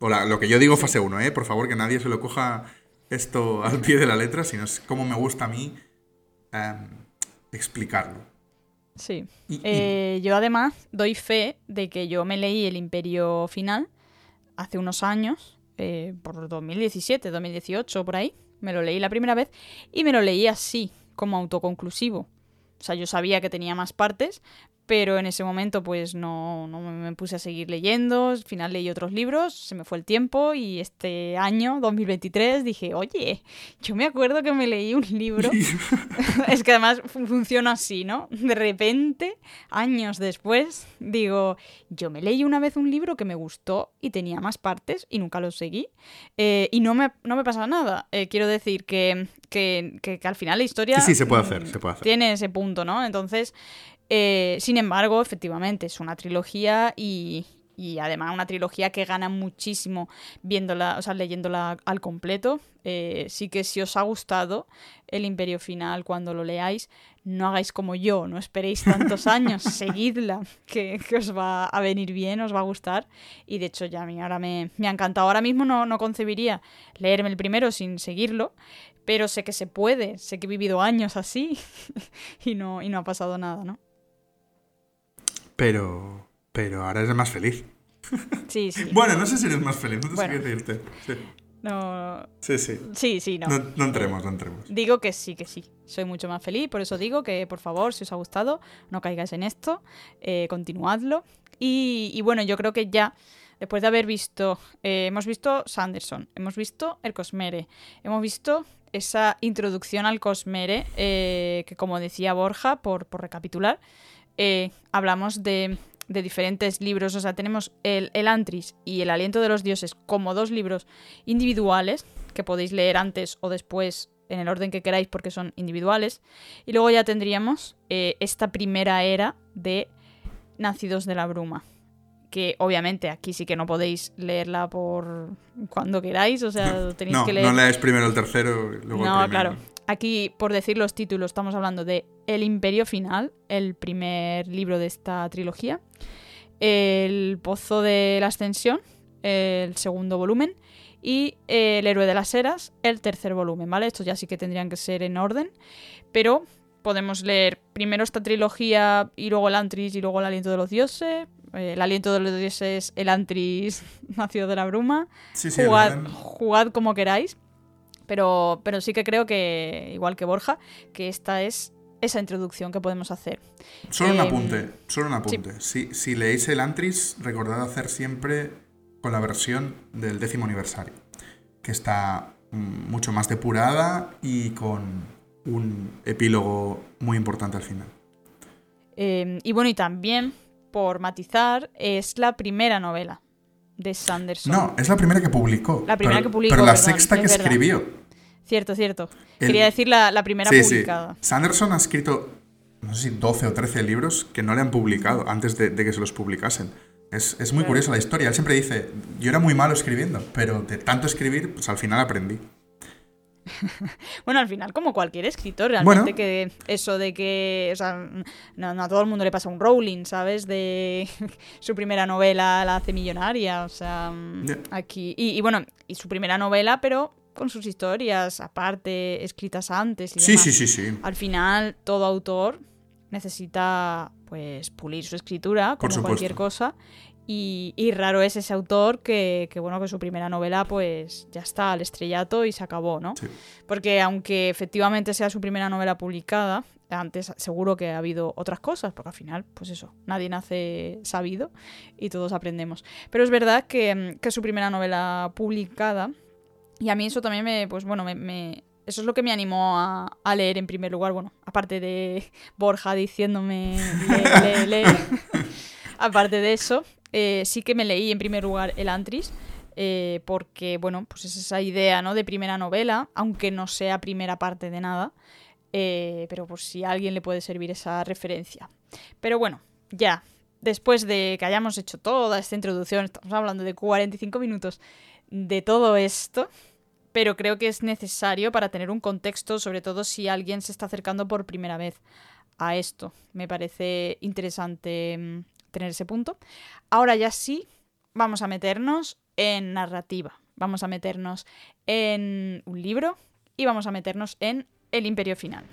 O la- lo que yo digo fase 1, ¿eh? Por favor, que nadie se lo coja esto al pie de la letra, sino es como me gusta a mí em, explicarlo. Sí. Y- y- Eh, yo además doy fe de que yo me leí El Imperio Final hace unos años, eh, por 2017, 2018, por ahí. Me lo leí la primera vez y me lo leí así, como autoconclusivo. O sea, yo sabía que tenía más partes, pero en ese momento pues no, no me puse a seguir leyendo. Al final leí otros libros, se me fue el tiempo y este año, 2023, dije, oye, yo me acuerdo que me leí un libro [laughs] [laughs] es que además fu- funciona así, ¿no? De repente, años después, digo, yo me leí una vez un libro que me gustó y tenía más partes y nunca lo seguí. Eh, y no me, no me pasa nada. Eh, quiero decir que, que, que- que al final la historia... Sí, sí, se puede hacer, se puede hacer. Tiene ese punto, ¿no? Entonces, eh, sin embargo, efectivamente, es una trilogía y, y además una trilogía que gana muchísimo viéndola, o sea, leyéndola al completo. Eh, sí que si os ha gustado el Imperio Final cuando lo leáis, no hagáis como yo, no esperéis tantos [laughs] años, seguidla, que, que os va a venir bien, os va a gustar. Y de hecho ya a mí ahora me, me ha encantado. Ahora mismo no, no concebiría leerme el primero sin seguirlo, pero sé que se puede, sé que he vivido años así [laughs] y no, y no ha pasado nada, ¿no? Pero, pero ahora eres más feliz. Sí, sí. [laughs] Bueno, no sé si eres más feliz, no sé Bueno. qué decirte. Sí, No, sí. sí. sí, sí, no. No, no entremos, no entremos. Digo que sí, que sí. Soy mucho más feliz, por eso digo que, por favor, si os ha gustado, no caigáis en esto, eh, continuadlo. Y, y bueno, yo creo que ya, después de haber visto, eh, hemos visto Sanderson, hemos visto el Cosmere, hemos visto esa introducción al Cosmere, eh, que como decía Borja, por, por recapitular, eh, hablamos de, de diferentes libros, o sea, tenemos el, el Antris y el Aliento de los Dioses como dos libros individuales que podéis leer antes o después en el orden que queráis porque son individuales. Y luego ya tendríamos eh, esta primera era de Nacidos de la Bruma. Que obviamente aquí sí que no podéis leerla por cuando queráis, o sea, [laughs] tenéis No, que leer. no lees primero el tercero luego No, el primero. claro. Aquí, por decir los títulos, estamos hablando de El Imperio Final, el primer libro de esta trilogía, El Pozo de la Ascensión, el segundo volumen, y El Héroe de las Eras, el tercer volumen, ¿vale? Estos ya sí que tendrían que ser en orden, pero podemos leer primero esta trilogía y luego el Antris y luego el Aliento de los Dioses. Eh, el Aliento de los Dioses, el Antris [laughs] nacido de la bruma. Sí, sí, jugad, el orden. jugad como queráis. Pero, pero sí que creo que, igual que Borja, que esta es esa introducción que podemos hacer. Solo un Em, apunte, solo un apunte. Si, si leéis el Antris, recordad hacer siempre con la versión del décimo aniversario, que está mm, mucho más depurada y con un epílogo muy importante al final. Eh, y bueno, y también, por matizar, es la primera novela de Sanderson. No, es la primera que publicó. La primera pero- que publicó, Pero la perdón, sexta que escribió. Cierto, cierto. El- Quería decir la, la primera Sí, sí. publicada. Sanderson ha escrito, no sé si 12 o 13 libros que no le han publicado antes de, de que se los publicasen. Es, es muy Claro. curiosa la historia. Él siempre dice, yo era muy malo escribiendo, pero de tanto escribir, pues al final aprendí. [laughs] Bueno, al final, como cualquier escritor, realmente Bueno. que eso de que, o sea, no, no a todo el mundo le pasa un Rowling, ¿sabes? De [laughs] su primera novela la hace millonaria, o sea, mm, aquí... Y, y bueno, y su primera novela, pero con sus historias aparte, escritas antes y Sí, demás. sí, sí, sí. Al final, todo autor necesita, pues, pulir su escritura, Por como cualquier cosa. Y, y raro es ese autor que, que, bueno, que su primera novela, pues, ya está al estrellato y se acabó, ¿no? Sí. Porque aunque efectivamente sea su primera novela publicada, antes seguro que ha habido otras cosas, porque al final, pues eso, nadie nace sabido y todos aprendemos. Pero es verdad que, mm, que es su primera novela publicada y a mí eso también me, pues bueno, me, me- eso es lo que me animó a, a leer en primer lugar, bueno, aparte de Borja diciéndome, lee, lee, lee. [laughs] aparte de eso, eh, sí que me leí en primer lugar El Antris, eh, porque, bueno, pues es esa idea, ¿no? De primera novela, aunque no sea primera parte de nada, eh, pero por si a alguien le puede servir esa referencia. Pero bueno, ya, después de que hayamos hecho toda esta introducción, estamos hablando de 45 minutos de todo esto, pero creo que es necesario para tener un contexto, sobre todo si alguien se está acercando por primera vez a esto. Me parece interesante mm, tener ese punto. Ahora ya sí, vamos a meternos en narrativa. Vamos a meternos en un libro y vamos a meternos en El Imperio Final.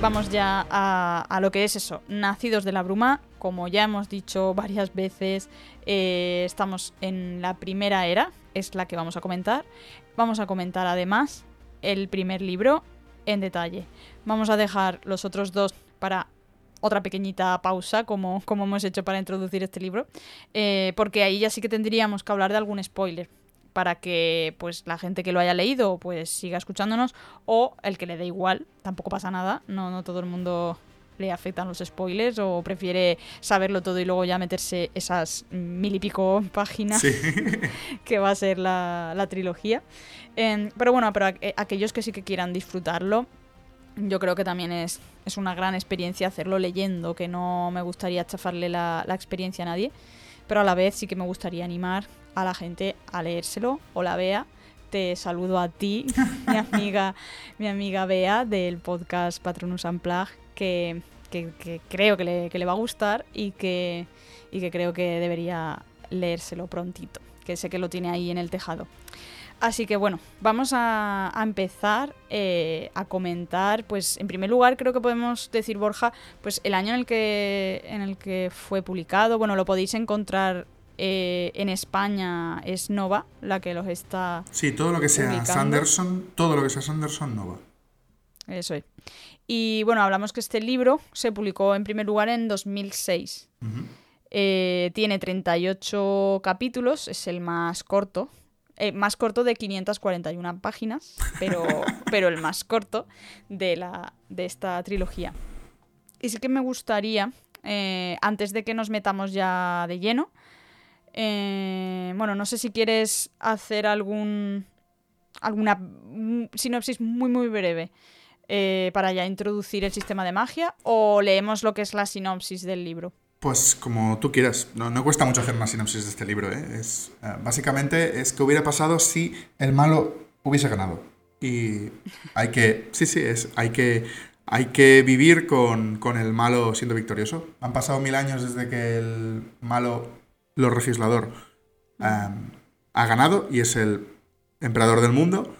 Vamos ya a, lo que es eso, Nacidos de la Bruma. Como ya hemos dicho varias veces, eh, estamos en la primera era, es la que vamos a comentar. Vamos a comentar además el primer libro en detalle. Vamos a dejar los otros dos para otra pequeñita pausa, como, como hemos hecho para introducir este libro, eh, porque ahí ya sí que tendríamos que hablar de algún spoiler para que pues la gente que lo haya leído pues siga escuchándonos o el que le dé igual, tampoco pasa nada, no, no todo el mundo le afectan los spoilers o prefiere saberlo todo y luego ya meterse esas mil y pico páginas Sí. [laughs] que va a ser la, la trilogía. Em, pero bueno, para aqu- aquellos que sí que quieran disfrutarlo, yo creo que también es, es una gran experiencia hacerlo leyendo, que no me gustaría chafarle la, la experiencia a nadie, pero a la vez sí que me gustaría animar a la gente a leérselo. Hola Bea, te saludo a ti, [laughs] mi amiga, mi amiga Bea del podcast Patronus Unplugged, que, que- que creo que le, que le va a gustar y que, y que creo que debería leérselo prontito, que sé que lo tiene ahí en el tejado. Así que bueno, vamos a, a empezar eh, a comentar, pues en primer lugar creo que podemos decir, Borja, pues el año en el que, en el que fue publicado, bueno, lo podéis encontrar eh, en España, es Nova, la que los está... Sí, todo lo que sea. Sanderson, todo lo que sea Sanderson no va. Eso es. Y bueno, hablamos que este libro se publicó en primer lugar en 2006. Ujú. Eh, tiene 38 capítulos, es el más corto. eh, más corto de 541 páginas, pero, [laughs] pero el más corto de, la, de esta trilogía. Y sí que me gustaría, eh, antes de que nos metamos ya de lleno, eh, bueno, no sé si quieres hacer algún alguna sinopsis muy, muy breve eh, para ya introducir el sistema de magia o leemos lo que es la sinopsis del libro? Pues como tú quieras. No, no cuesta mucho hacer una sinopsis de este libro. ¿eh? Es, eh, básicamente es que hubiera pasado si el malo hubiese ganado. Y hay que... Sí, sí, es, hay que... Hay que vivir con, con el malo siendo victorioso. Han pasado mil años desde que el malo, lo legislador, em, ha ganado y es el emperador del mundo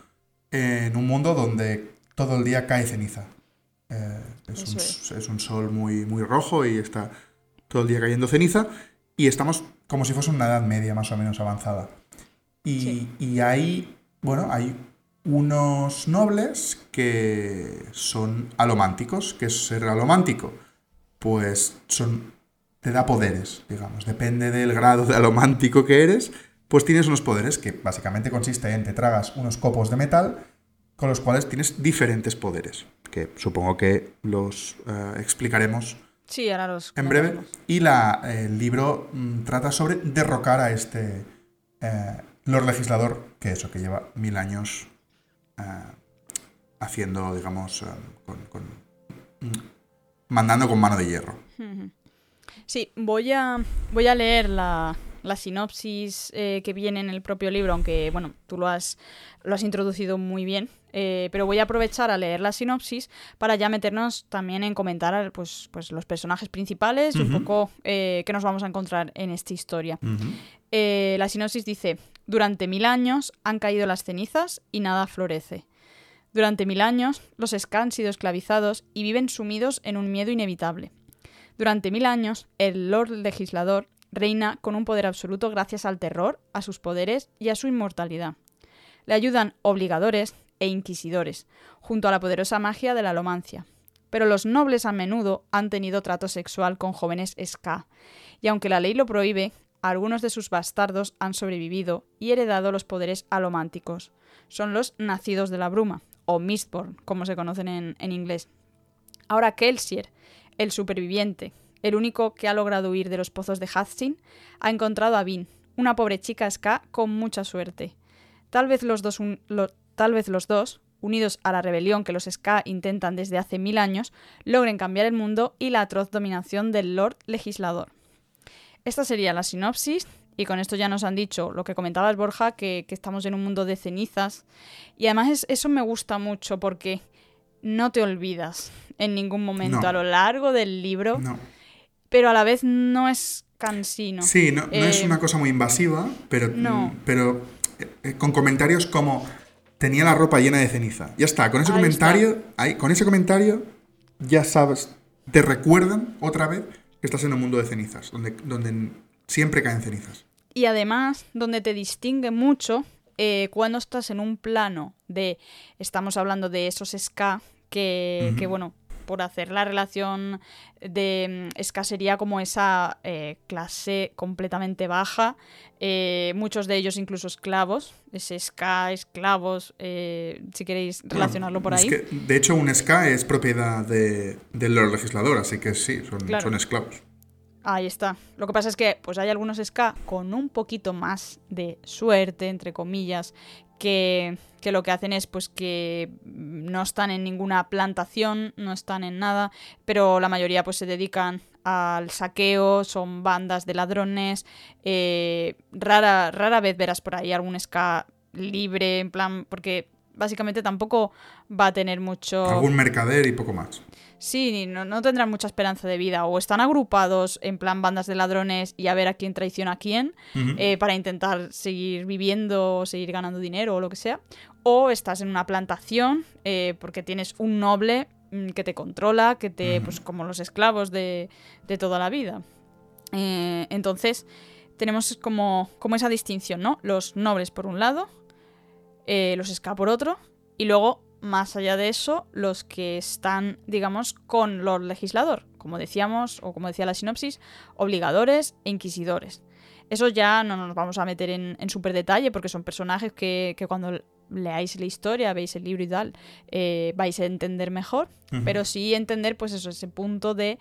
en un mundo donde todo el día cae ceniza. Eh, es, un, Eso es un sol muy, muy rojo y está todo el día cayendo ceniza y estamos como si fuese una edad media más o menos avanzada. Y, Sí. y hay, bueno, hay unos nobles que son alománticos. ¿Qué es ser alomántico? Pues son, te da poderes, digamos. Depende del grado de alomántico que eres, pues tienes unos poderes que básicamente consiste en te tragas unos copos de metal con los cuales tienes diferentes poderes, que supongo que los eh, explicaremos Sí, ahora los... en breve. Y la, el libro mm, trata sobre derrocar a este eh, Lord Legislador, que eso, que lleva mil años eh, haciendo, digamos, eh, con, con- mm, mandando con mano de hierro. Sí, voy a, voy a leer la, la sinopsis eh, que viene en el propio libro, aunque bueno, tú lo has, lo has introducido muy bien. eh, pero voy a aprovechar a leer la sinopsis para ya meternos también en comentar pues, pues los personajes principales y un poco eh, qué nos vamos a encontrar en esta historia. La sinopsis dice, durante mil años han caído las cenizas y nada florece. Durante mil años los Ska han sido esclavizados y viven sumidos en un miedo inevitable. Durante mil años el Lord Legislador reina con un poder absoluto gracias al terror, a sus poderes y a su inmortalidad. Le ayudan obligadores e inquisidores, junto a la poderosa magia de la alomancia. Pero los nobles a menudo han tenido trato sexual con jóvenes Ska, y aunque la ley lo prohíbe, algunos de sus bastardos han sobrevivido y heredado los poderes alománticos. Son los nacidos de la bruma, o Mistborn, como se conocen en, en inglés. Ahora Kelsier, el superviviente, el único que ha logrado huir de los pozos de Hudson, ha encontrado a Vin, una pobre chica Ska con mucha suerte. Tal vez los dos, tal vez los dos, unidos a la rebelión que los Ska intentan desde hace mil años, logren cambiar el mundo y la atroz dominación del Lord Legislador. Esta sería la sinopsis, y con esto ya nos han dicho lo que comentabas, Borja, que, estamos en un mundo de cenizas. Y además es- eso me gusta mucho porque no te olvidas en ningún momento No. a lo largo del libro, No. pero a la vez no es cansino. Sí, no, no es Eh, una cosa muy invasiva, pero, no. mm, pero eh, eh, con comentarios como tenía la ropa llena de ceniza. Ya está, con ese Ahí comentario, ahí, con ese comentario ya sabes, te recuerdan otra vez que estás en un mundo de cenizas, donde, donde siempre caen cenizas. Y además, donde te distingue mucho eh, cuando estás en un plano de. Estamos hablando de esos ska que, que, bueno, por hacer la relación de mm, ska sería como esa eh, clase completamente baja. eh, muchos de ellos incluso esclavos. Ese ska, esclavos, eh, si queréis relacionarlo por Es ahí. que, de hecho, un ska es propiedad de, del Legislador, así que sí, son, Claro. son esclavos. Ahí está. Lo que pasa es que pues hay algunos ska con un poquito más de suerte, entre comillas, que, que lo que hacen es pues que no están en ninguna plantación, no están en nada, pero la mayoría pues se dedican al saqueo, son bandas de ladrones. eh, rara, rara vez verás por ahí algún ska libre, en plan, porque básicamente tampoco va a tener mucho... Algún mercader y poco más. Sí, no, no tendrán mucha esperanza de vida. O están agrupados en plan bandas de ladrones y a ver a quién traiciona a quién eh, para intentar seguir viviendo o seguir ganando dinero o lo que sea. O estás en una plantación eh, porque tienes un noble mm, que te controla, que te. Pues como los esclavos de, de toda la vida. Eh, entonces, tenemos como, como esa distinción, ¿no? Los nobles por un lado, eh, los ska por otro, y luego, más allá de eso, los que están, digamos, con Lord Legislador, como decíamos, o como decía la sinopsis, obligadores e inquisidores. Eso ya no nos vamos a meter en, en súper detalle porque son personajes que, que cuando leáis la historia, veis el libro y tal, eh, vais a entender mejor, pero sí entender pues eso, ese punto de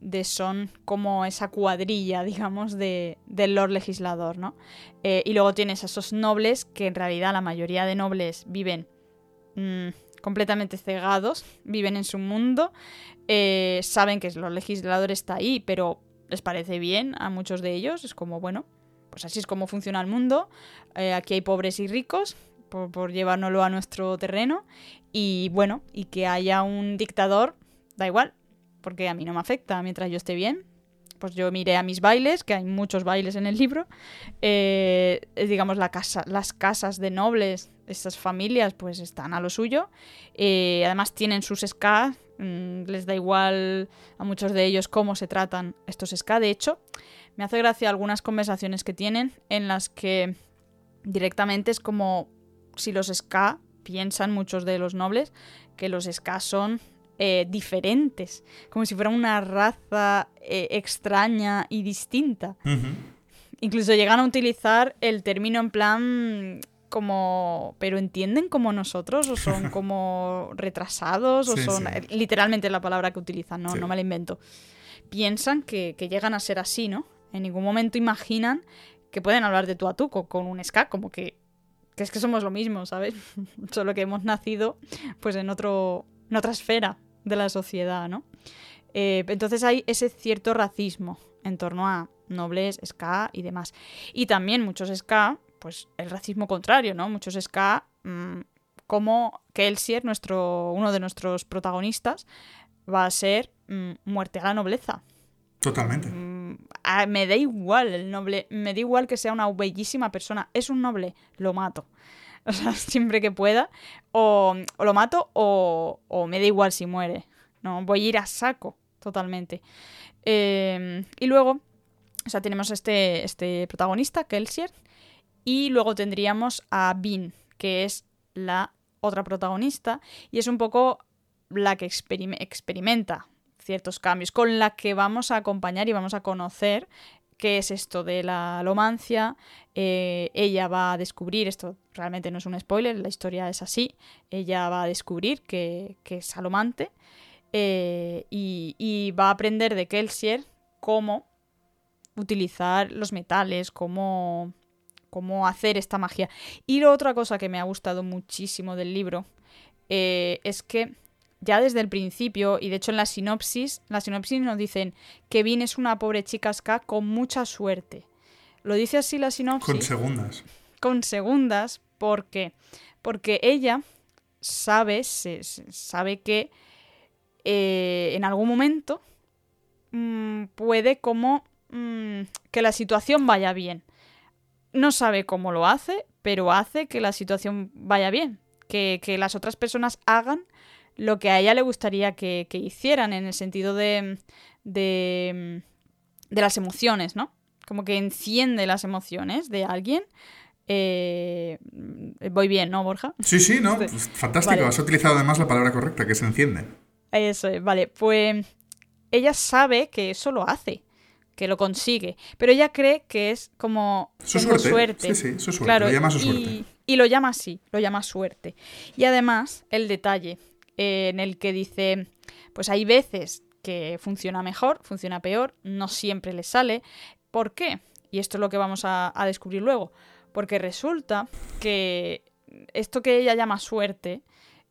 de son como esa cuadrilla, [laughs] digamos, de, del Lord Legislador, ¿no? Eh, y luego tienes a esos nobles que en realidad la mayoría de nobles viven mm, completamente cegados, viven en su mundo, eh, saben que el Lord Legislador está ahí, pero les parece bien a muchos de ellos, es como, bueno, pues así es como funciona el mundo, eh, aquí hay pobres y ricos, por, por llevárnoslo a nuestro terreno, y bueno, y que haya un dictador, da igual, porque a mí no me afecta mientras yo esté bien. Pues yo miré a mis bailes, que hay muchos bailes en el libro. Eh, digamos, la casa, las casas de nobles, estas familias, pues están a lo suyo. Eh, además tienen sus ska, mm, les da igual a muchos de ellos cómo se tratan estos ska. De hecho, me hace gracia algunas conversaciones que tienen en las que directamente es como si los ska piensan muchos de los nobles que los ska son eh, diferentes, como si fuera una raza eh, extraña y distinta. Incluso llegan a utilizar el término en plan como, pero entienden como nosotros o son [laughs] como retrasados o son literalmente la palabra que utilizan, no, no me la invento. Piensan que, llegan a ser así, ¿no? En ningún momento imaginan que pueden hablar de tú a tú con, un ska, como que, que es que somos lo mismo, ¿sabes? [laughs] Solo que hemos nacido pues en otro en otra esfera de la sociedad, ¿no? Eh, entonces hay ese cierto racismo en torno a nobles, ska y demás. Y también muchos ska, pues el racismo contrario, ¿no? Muchos ska, mm, como Kelsier, nuestro, uno de nuestros protagonistas, va a ser mm, muerte a la nobleza. Totalmente. Mm, me da igual el noble, me da igual que sea una bellísima persona. Es un noble, lo mato. [laughs] O sea, siempre que pueda. O, lo mato o, me da igual si muere. No, voy a ir a saco totalmente. Em, y luego, o sea, tenemos este, este protagonista, Kelsier. Y luego tendríamos a Bin, que es la otra protagonista. Y es un poco la que experimenta ciertos cambios, con la que vamos a acompañar y vamos a conocer qué es esto de la alomancia. Eh, ella va a descubrir, esto realmente no es un spoiler, la historia es así, ella va a descubrir que, es alomante eh, y, va a aprender de Kelsier cómo utilizar los metales, cómo, cómo hacer esta magia. Y la otra cosa que me ha gustado muchísimo del libro eh, es que ya desde el principio, y de hecho en la sinopsis, la sinopsis nos dicen que Vin es una pobre chica ska con mucha suerte. Lo dice así la sinopsis. Con segundas. Con segundas, ¿por qué? Porque ella sabe, se, sabe que eh, en algún momento mm, puede como mm, que la situación vaya bien. No sabe cómo lo hace, pero hace que la situación vaya bien. Que, que las otras personas hagan lo que a ella le gustaría que, hicieran en el sentido de, de, las emociones, ¿no? Como que enciende las emociones de alguien. Eh, voy bien, ¿no, Borja? Sí, sí, no, pues fantástico. Has utilizado además la palabra correcta, que se enciende. Eso es, vale. Pues ella sabe que eso lo hace, que lo consigue, pero ella cree que es como su suerte. Sí, sí, su suerte. lo llama su suerte. y lo llama así, lo llama suerte. Y además, el detalle en el que dice, pues hay veces que funciona mejor, funciona peor, no siempre le sale. ¿Por qué? Y esto es lo que vamos a, descubrir luego. Porque resulta que esto que ella llama suerte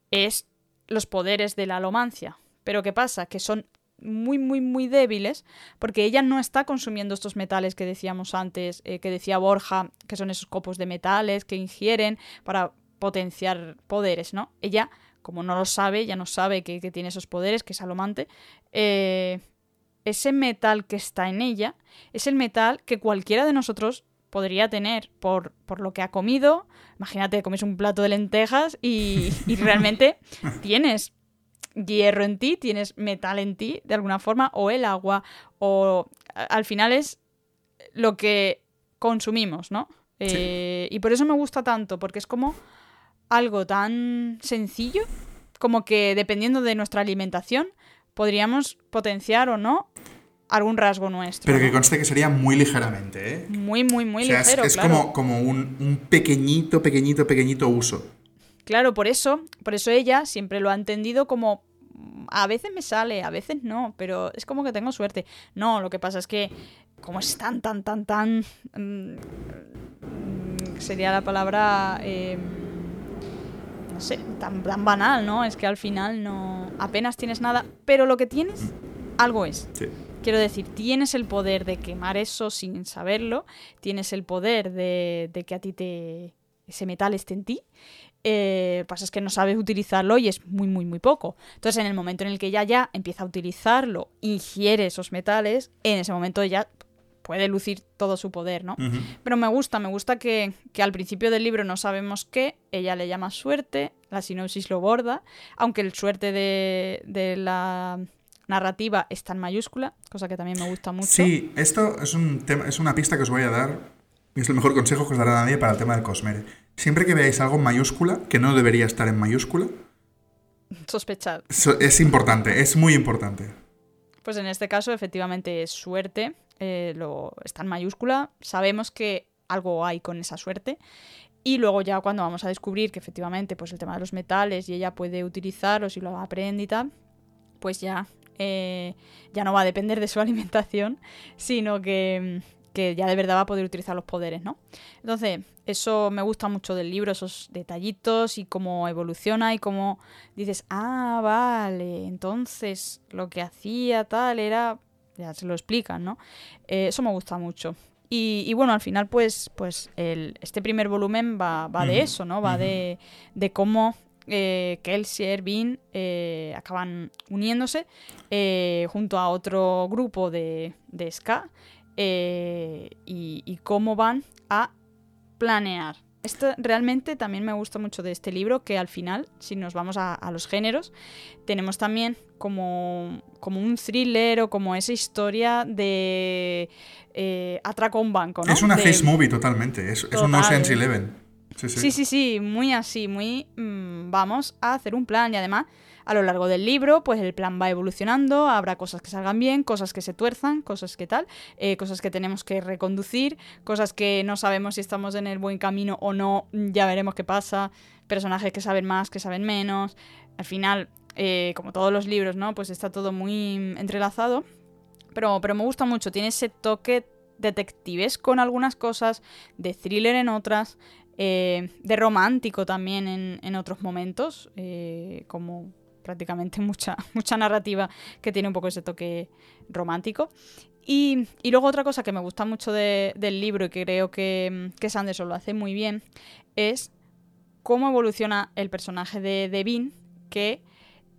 es los poderes de la alomancia. Pero ¿qué pasa? Que son muy, muy, muy débiles porque ella no está consumiendo estos metales que decíamos antes, eh, que decía Borja, que son esos copos de metales que ingieren para potenciar poderes, ¿no? Ella como no lo sabe, ya no sabe que, tiene esos poderes, que es alomante, eh, ese metal que está en ella es el metal que cualquiera de nosotros podría tener por, por lo que ha comido. Imagínate, comes un plato de lentejas y, y [laughs] realmente tienes hierro en ti, tienes metal en ti, de alguna forma, o el agua, o al final es lo que consumimos, ¿no? Eh, y por eso me gusta tanto, porque es como algo tan sencillo como que dependiendo de nuestra alimentación podríamos potenciar o no algún rasgo nuestro. Pero que conste que sería muy ligeramente, ¿eh? Muy, muy, muy ligero. Es, como, como un, un, pequeñito, pequeñito, pequeñito uso. Claro, por eso, por eso ella siempre lo ha entendido como a veces me sale, a veces no, pero es como que tengo suerte. No, lo que pasa es que como es tan, tan, tan, tan... Mm, sería la palabra... Sé, tan, tan banal, ¿no? Es que al final no... apenas tienes nada, pero lo que tienes, algo es. Sí. Quiero decir, tienes el poder de quemar eso sin saberlo, tienes el poder de, de que a ti te, ese metal esté en ti. Eh, pasa es que no sabes utilizarlo y es muy, muy, muy poco. Entonces, en el momento en el que ya ya empieza a utilizarlo, ingiere esos metales, en ese momento ya puede lucir todo su poder, ¿no? Pero me gusta, me gusta que, que, al principio del libro no sabemos qué, ella le llama suerte, la sinopsis lo borda, aunque el suerte de, de la narrativa está en mayúscula, cosa que también me gusta mucho. Sí, esto es, un tema, es una pista que os voy a dar, y es el mejor consejo que os dará nadie para el tema del Cosmere. Siempre que veáis algo en mayúscula, que no debería estar en mayúscula, sospechad. es importante, es muy importante. Pues en este caso, efectivamente, es suerte, eh, lo, está en mayúscula, sabemos que algo hay con esa suerte. Y luego ya cuando vamos a descubrir que efectivamente pues el tema de los metales y ella puede utilizarlos y lo aprende y tal, pues ya eh, ya no va a depender de su [laughs] alimentación, sino que, ya de verdad va a poder utilizar los poderes, ¿no? Entonces, eso me gusta mucho del libro, esos detallitos y cómo evoluciona y cómo dices, ah, vale, entonces lo que hacía tal era, ya se lo explican, ¿no? Eh, eso me gusta mucho. Y, bueno, al final, pues, pues el, este primer volumen va, va de eso, ¿no? Va de, de cómo eh, Kelsier, Bean eh, acaban uniéndose eh, junto a otro grupo de, de ska y, cómo van a planear. Esto realmente también me gusta mucho de este libro, que al final, si nos vamos a, los géneros, tenemos también como, como, un thriller o como esa historia de atraco a un banco. Es una face movie totalmente, es, es un No Sense Eleven. Sí sí. sí, muy así, muy mm, vamos a hacer un plan y además a lo largo del libro, pues el plan va evolucionando, habrá cosas que salgan bien, cosas que se tuerzan, cosas que tal, eh, cosas que tenemos que reconducir, cosas que no sabemos si estamos en el buen camino o no, ya veremos qué pasa, personajes que saben más, que saben menos, al final, eh, como todos los libros, ¿no? Pues está todo muy entrelazado, pero, pero me gusta mucho, tiene ese toque detectives con algunas cosas, de thriller en otras, eh, de romántico también en, otros momentos, como prácticamente [laughs] mucha, mucha narrativa que tiene un poco ese toque romántico. Y, luego otra cosa que me gusta mucho del libro y que creo que, que Sanderson lo hace muy bien es cómo evoluciona el personaje de Devin, que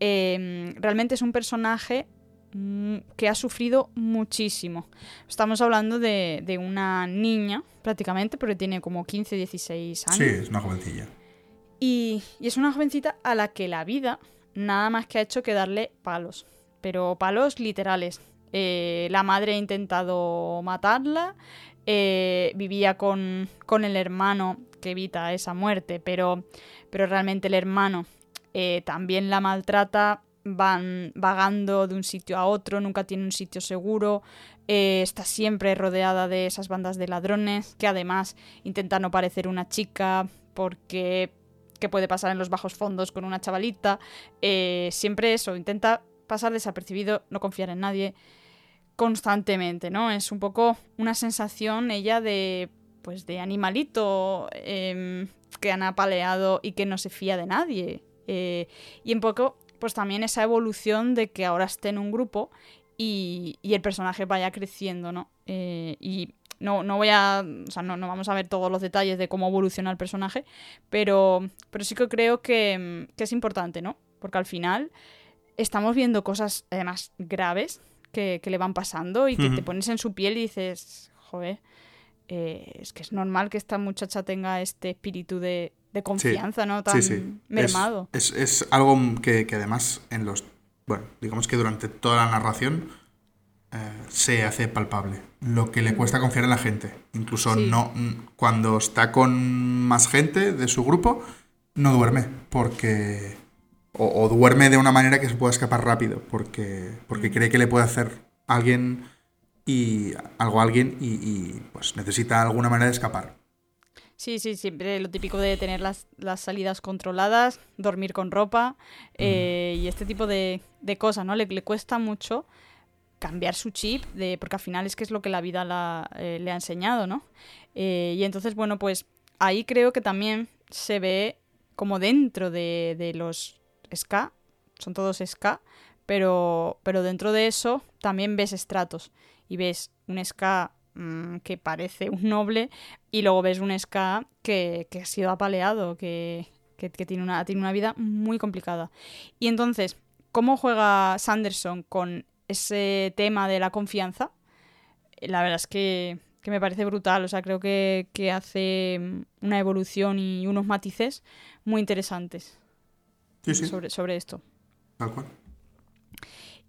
eh, realmente es un personaje Mm, que ha sufrido muchísimo. Estamos hablando de, una niña, prácticamente, porque tiene como 15, 16 años. Sí, es una jovencilla. Y, es una jovencita a la que la vida nada más que ha hecho que darle palos. Pero palos literales. Eh, la madre ha intentado matarla, eh, vivía con, con, el hermano que evita esa muerte, pero, pero realmente el hermano eh, también la maltrata van vagando de un sitio a otro, nunca tiene un sitio seguro, está siempre rodeada de esas bandas de ladrones, que además intenta no parecer una chica porque qué puede pasar en los bajos fondos con una chavalita, eh, siempre eso, intenta pasar desapercibido, no confiar en nadie constantemente, ¿no? Es un poco una sensación ella de pues de animalito em, que han apaleado y que no se fía de nadie. Eh, y un poco pues también esa evolución de que ahora esté en un grupo y, el personaje vaya creciendo, ¿no? Eh, y no, no voy a. O sea, no, no, vamos a ver todos los detalles de cómo evoluciona el personaje, pero, pero sí que creo que, es importante, ¿no? Porque al final estamos viendo cosas, además, graves que, le van pasando y que te pones en su piel y dices, joder, eh, es que es normal que esta muchacha tenga este espíritu de, de confianza, ¿no? Tan mermado. Es, algo que, además en los. Bueno, digamos que durante toda la narración eh, se hace palpable. Lo que le cuesta confiar en la gente. Incluso no. Cuando está con más gente de su grupo, no duerme. Porque. O, duerme de una manera que se pueda escapar rápido. Porque. Porque cree que le puede hacer alguien y algo a alguien y, y pues necesita alguna manera de escapar. Sí, sí, siempre lo típico de tener las, las salidas controladas, dormir con ropa eh, y este tipo de, de cosas, ¿no? Le, le, cuesta mucho cambiar su chip, de, porque al final es que es lo que la vida eh, le ha enseñado, ¿no? Eh, y entonces, bueno, pues ahí creo que también se ve como dentro de, los ska, son todos ska, pero, pero dentro de eso también ves estratos y ves un ska Mm, que parece un noble y luego ves un ska que, ha sido apaleado, que, tiene, una, tiene una vida muy complicada. Y entonces, ¿cómo juega Sanderson con ese tema de la confianza? La verdad es que, me parece brutal, o sea, creo que, hace una evolución y unos matices muy interesantes Sobre, sobre esto. Tal cual.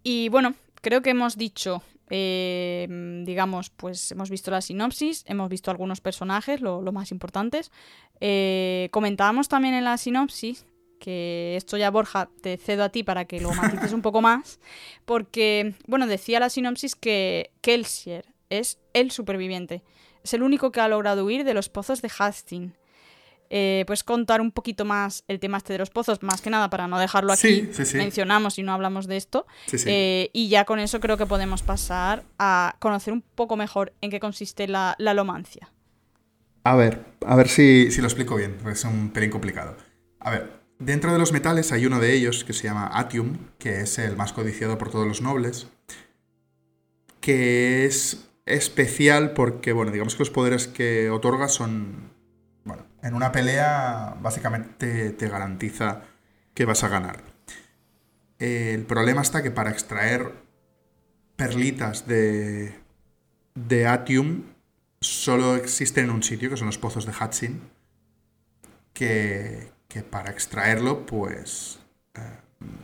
Y bueno, creo que hemos dicho eh, digamos, pues hemos visto la sinopsis, hemos visto algunos personajes, lo, más importantes. Eh, comentábamos también en la sinopsis que esto ya Borja te cedo a ti para que lo matices un poco más, porque, bueno, decía la sinopsis que Kelsier es el superviviente. Es el único que ha logrado huir de los pozos de Hastings eh, pues contar un poquito más el tema este de los pozos, más que nada para no dejarlo aquí, mencionamos y no hablamos de esto. Eh, y ya con eso creo que podemos pasar a conocer un poco mejor en qué consiste la, la lomancia. A ver, a ver si, si lo explico bien, porque es un pelín complicado. A ver, dentro de los metales hay uno de ellos que se llama Atium, que es el más codiciado por todos los nobles, que es especial porque, bueno, digamos que los poderes que otorga son bueno, en una pelea básicamente te garantiza que vas a ganar. El problema está que para extraer perlitas de, de Atium solo existen en un sitio, que son los pozos de Hatsin, que, para extraerlo, pues eh,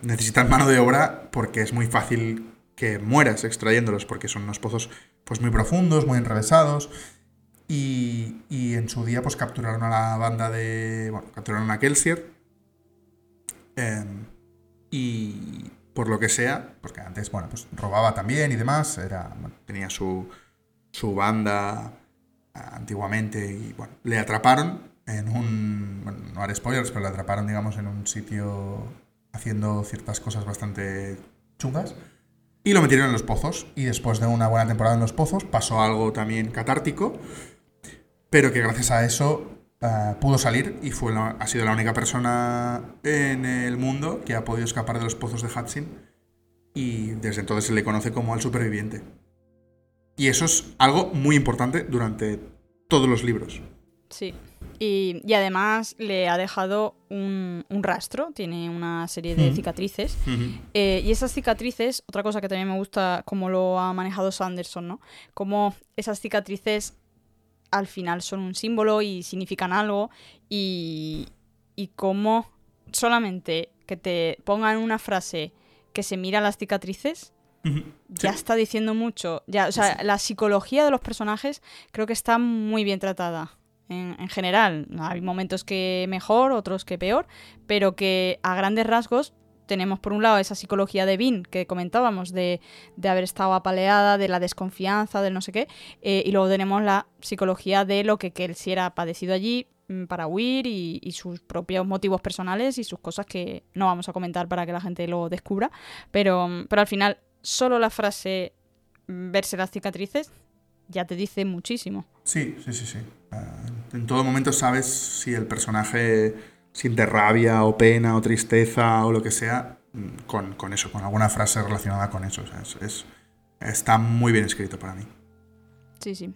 necesitan mano de obra porque es muy fácil que mueras extrayéndolos, porque son unos pozos pues, muy profundos, muy enrevesados y, en su día, pues capturaron a la banda de. Bueno, capturaron a Kelsier. Em, y por lo que sea, porque antes, bueno, pues robaba también y demás. Era, tenía su, su banda antiguamente y, bueno, le atraparon en un. Bueno, no haré spoilers, pero le atraparon, digamos, en un sitio haciendo ciertas cosas bastante chungas. Y lo metieron en los pozos. Y después de una buena temporada en los pozos, pasó algo también catártico pero que gracias a eso eh, pudo salir y fue ha sido la única persona en el mundo que ha podido escapar de los pozos de Hudson y desde entonces se le conoce como el superviviente. Y eso es algo muy importante durante todos los libros. Sí. Y, además le ha dejado un, rastro, tiene una serie de cicatrices. Eh, y esas cicatrices, otra cosa que también me gusta cómo lo ha manejado Sanderson, ¿no? Como esas cicatrices al final son un símbolo y significan algo y, y cómo solamente que te pongan una frase que se mira las cicatrices ya está diciendo mucho. Ya, o sea, la psicología de los personajes creo que está muy bien tratada. En, en, general, hay momentos que mejor, otros que peor, pero que a grandes rasgos tenemos por un lado esa psicología de Vin que comentábamos, de, haber estado apaleada, de la desconfianza, del no sé qué, eh, y luego tenemos la psicología de lo que, sí era padecido allí mm, para huir y, sus propios motivos personales y sus cosas que no vamos a comentar para que la gente lo descubra, pero, pero al final solo la frase mm, verse las cicatrices ya te dice muchísimo. Sí, sí, sí, sí. Ah, en todo momento sabes si el personaje siente rabia o pena o tristeza o lo que sea mm, con, eso, con alguna frase relacionada con eso. es, está muy bien escrito para mí. Sí, sí.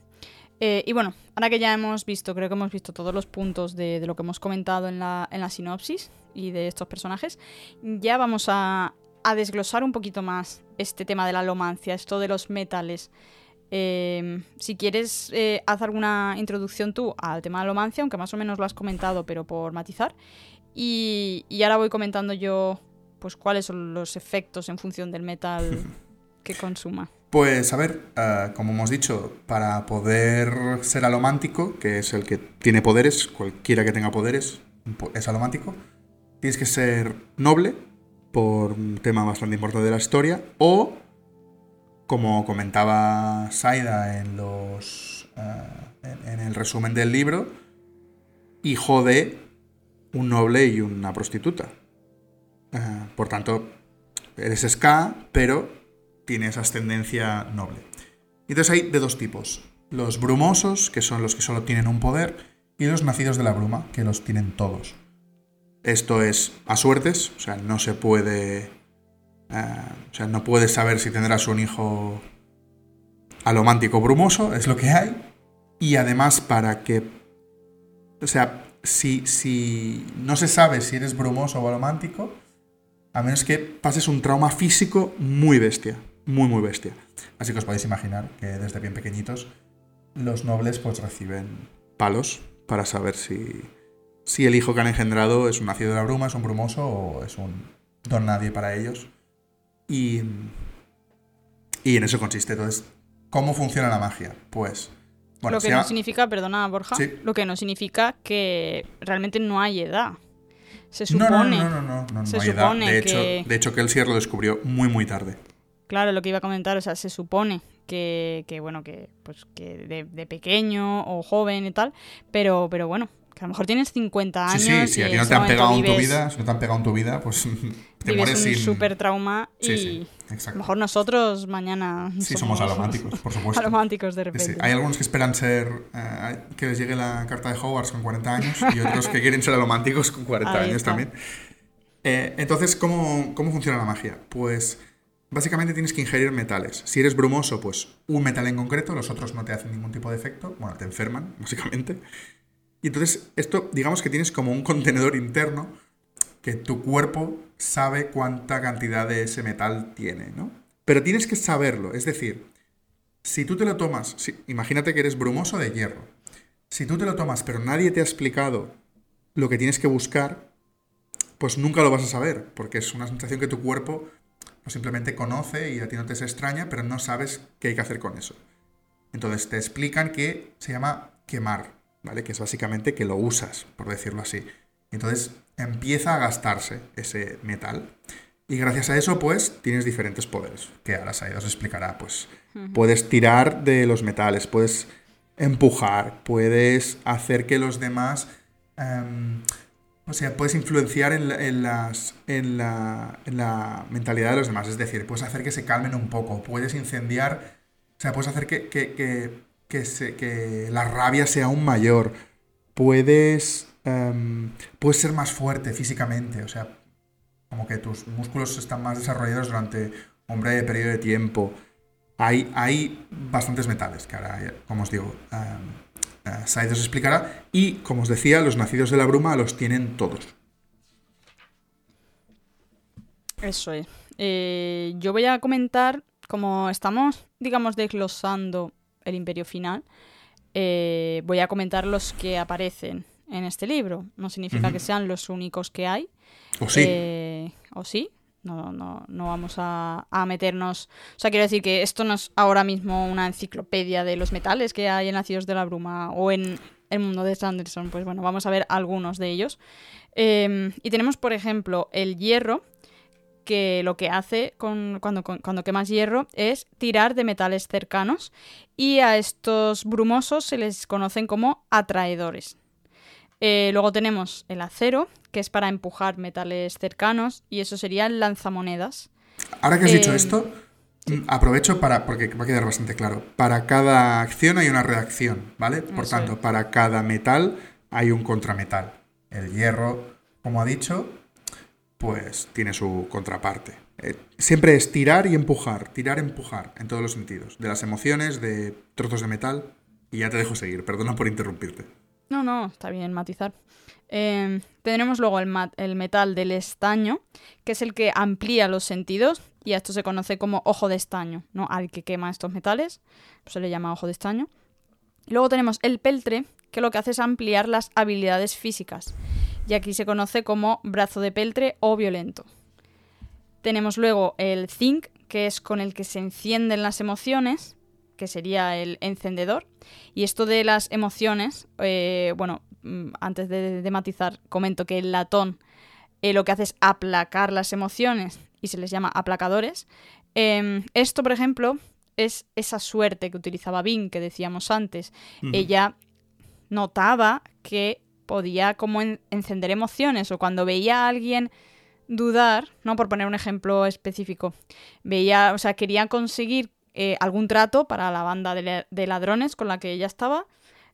Eh, y bueno, ahora que ya hemos visto, creo que hemos visto todos los puntos de, lo que hemos comentado en la, en la, sinopsis y de estos personajes, ya vamos a, a desglosar un poquito más este tema de la lomancia, esto de los metales. Em, si quieres, eh, haz alguna introducción tú al tema de la lomancia, aunque más o menos lo has comentado, pero por matizar. Y, ahora voy comentando yo pues cuáles son los efectos en función del metal [laughs] que consuma. Pues a ver, eh, como hemos dicho, para poder ser alomántico, que es el que tiene poderes, cualquiera que tenga poderes es alomántico, tienes que ser noble, por un tema bastante importante de la historia, o como comentaba Saida en, los, eh, en, el resumen del libro, hijo de un noble y una prostituta. Eh, por tanto, eres ska, pero tienes ascendencia noble. Entonces hay de dos tipos. Los brumosos, que son los que solo tienen un poder, y los nacidos de la bruma, que los tienen todos. Esto es a suertes, o sea, no se puede... eh, o sea, no puedes saber si tendrás un hijo alomántico brumoso, es lo que hay. Y además para que... O sea, si, si no se sabe si eres brumoso o alomántico, a menos que pases un trauma físico muy bestia, muy muy bestia. Así que os podéis imaginar que desde bien pequeñitos los nobles pues reciben palos para saber si, si el hijo que han engendrado es un nacido de la bruma, es un brumoso o es un don nadie para ellos. Y, y en eso consiste. Entonces, ¿cómo funciona la magia? Pues... Bueno, lo que se no significa, perdona Borja, Sí. lo que no significa que realmente no hay edad. Se No, supone. no, no, no, no, no, se no hay edad. De hecho, que- de hecho, Kelsier lo descubrió muy, muy tarde. Claro, lo que iba a comentar, o sea, se supone que, que bueno, que pues que de, de pequeño o joven y tal, pero, pero bueno, que a lo mejor tienes 50 Sí, años sí, si a ti no te han pegado en tu vida, si no te han pegado en tu vida, pues [laughs] te vives mueres un sin... súper trauma y Sí, sí, a lo mejor nosotros mañana Sí, somos alománticos, por [laughs] supuesto. alománticos de repente. sí. Hay algunos que esperan ser... eh, que les llegue la carta de Hogwarts con 40 años y otros que quieren ser alománticos con 40 [laughs] Ahí años está. también. Eh, entonces, ¿cómo, ¿cómo funciona la magia? Pues básicamente tienes que ingerir metales. Si eres brumoso, pues un metal en concreto, los otros no te hacen ningún tipo de efecto, bueno, te enferman, básicamente. Y entonces, esto, digamos que tienes como un contenedor interno que tu cuerpo sabe cuánta cantidad de ese metal tiene, ¿no? Pero tienes que saberlo, es decir, si tú te lo tomas, imagínate que eres brumoso de hierro, si tú te lo tomas pero nadie te ha explicado lo que tienes que buscar, pues nunca lo vas a saber, porque es una sensación que tu cuerpo pues, simplemente conoce y a ti no te es extraña, pero no sabes qué hay que hacer con eso. Entonces te explican que se llama quemar, ¿vale? Que es básicamente que lo usas, por decirlo así. Entonces empieza a gastarse ese metal. Y gracias a eso, pues, tienes diferentes poderes, que ahora Saida os explicará. Pues, puedes tirar de los metales, puedes empujar, puedes hacer que los demás... em, o sea, puedes influenciar en la, en las, en, la, en la mentalidad de los demás. Es decir, puedes hacer que se calmen un poco, puedes incendiar, o sea, puedes hacer que, que, que, que la rabia sea aún mayor. Puedes, em, puedes ser más fuerte físicamente, o sea, como que tus músculos están más desarrollados durante un breve periodo de tiempo. Hay, hay bastantes metales, que ahora, eh, como os digo, em, eh, Said os explicará. Y, como os decía, los nacidos de la bruma los tienen todos. Eso es. Eh, yo voy a comentar, como estamos, digamos, desglosando el imperio final, eh, voy a comentar los que aparecen en este libro. No significa que sean los únicos que hay. ¿O sí? Eh, ¿O sí? No, no, no vamos a, a meternos. O sea, quiero decir que esto no es ahora mismo una enciclopedia de los metales que hay en Nacidos de la Bruma o en el mundo de Sanderson. Pues bueno, vamos a ver algunos de ellos. Eh, y tenemos, por ejemplo, el hierro, que lo que hace con- cuando, con- cuando quemas hierro es tirar de metales cercanos. Y a estos brumosos se les conocen como atraedores. Eh, luego tenemos el acero, que es para empujar metales cercanos, y eso sería el lanzamonedas. Ahora que has dicho eh, esto, mm, aprovecho para, porque va a quedar bastante claro. Para cada acción hay una reacción, ¿vale? Por Eso tanto, es. para cada metal hay un contrametal. El hierro, como ha dicho, pues tiene su contraparte. Eh, siempre es tirar y empujar, tirar, empujar, en todos los sentidos. De las emociones, de trozos de metal. Y ya te dejo seguir, perdona por interrumpirte. No, no, está bien matizar. Eh, tendremos luego el, metal del estaño, que es el que amplía los sentidos, y a esto se conoce como ojo de estaño, ¿no? Al que quema estos metales, se le llama ojo de estaño. Luego tenemos el peltre, que lo que hace es ampliar las habilidades físicas, y aquí se conoce como brazo de peltre o violento. Tenemos luego el zinc, que es con el que se encienden las emociones, que sería el encendedor. Y esto de las emociones, eh, bueno, mm, antes de, de matizar, comento que el latón eh, lo que hace es aplacar las emociones y se les llama aplacadores. Em, esto, por ejemplo, es esa suerte que utilizaba Bing, que decíamos antes. Ella notaba que podía como encender emociones o cuando veía a alguien dudar, no por poner un ejemplo específico, veía, o sea, quería conseguir eh, algún trato para la banda de, ladrones con la que ella estaba,